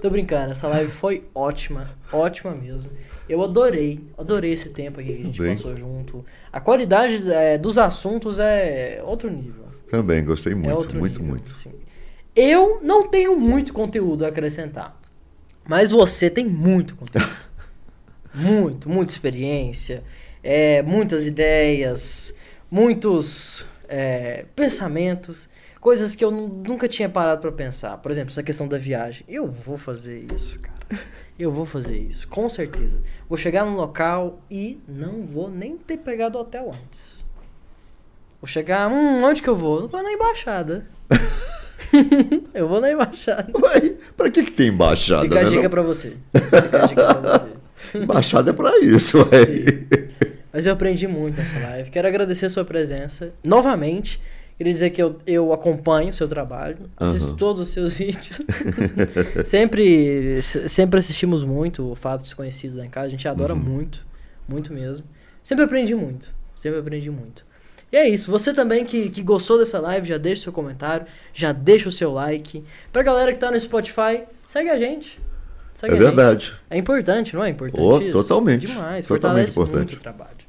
Tô brincando, essa live foi ótima, ótima mesmo. Eu adorei, adorei esse tempo aqui que a gente Bem. passou junto. A qualidade é, dos assuntos é outro nível. Também, gostei é muito, outro muito, nível, muito. sim. Eu não tenho muito conteúdo a acrescentar. Mas você tem muito conteúdo. muito, muita experiência, é, muitas ideias, muitos é, pensamentos, coisas que eu nu- nunca tinha parado pra pensar. Por exemplo, essa questão da viagem. Eu vou fazer isso, cara. Eu vou fazer isso, com certeza. Vou chegar no local e não vou nem ter pegado hotel antes. Vou chegar, hum, onde que eu vou? Eu vou na embaixada. eu vou na embaixada. Ué, pra que, que tem embaixada? Fica a né, dica não? pra você. Fica a dica pra você. Embaixada é pra isso, ué. Mas eu aprendi muito nessa live. Quero agradecer a sua presença. Novamente, queria dizer que eu, eu acompanho o seu trabalho, assisto Aham. todos os seus vídeos. sempre, se- sempre assistimos muito o Fatos Desconhecidos lá em casa. A gente adora Uhum. muito, muito mesmo. Sempre aprendi muito. Sempre aprendi muito. E é isso. Você também que, que gostou dessa live, já deixa o seu comentário, já deixa o seu like. Pra galera que tá no Spotify, segue a gente. Segue É a gente. verdade. É importante, não é importante Oh, totalmente. Demais, Totalmente fortalece muito importante. o trabalho.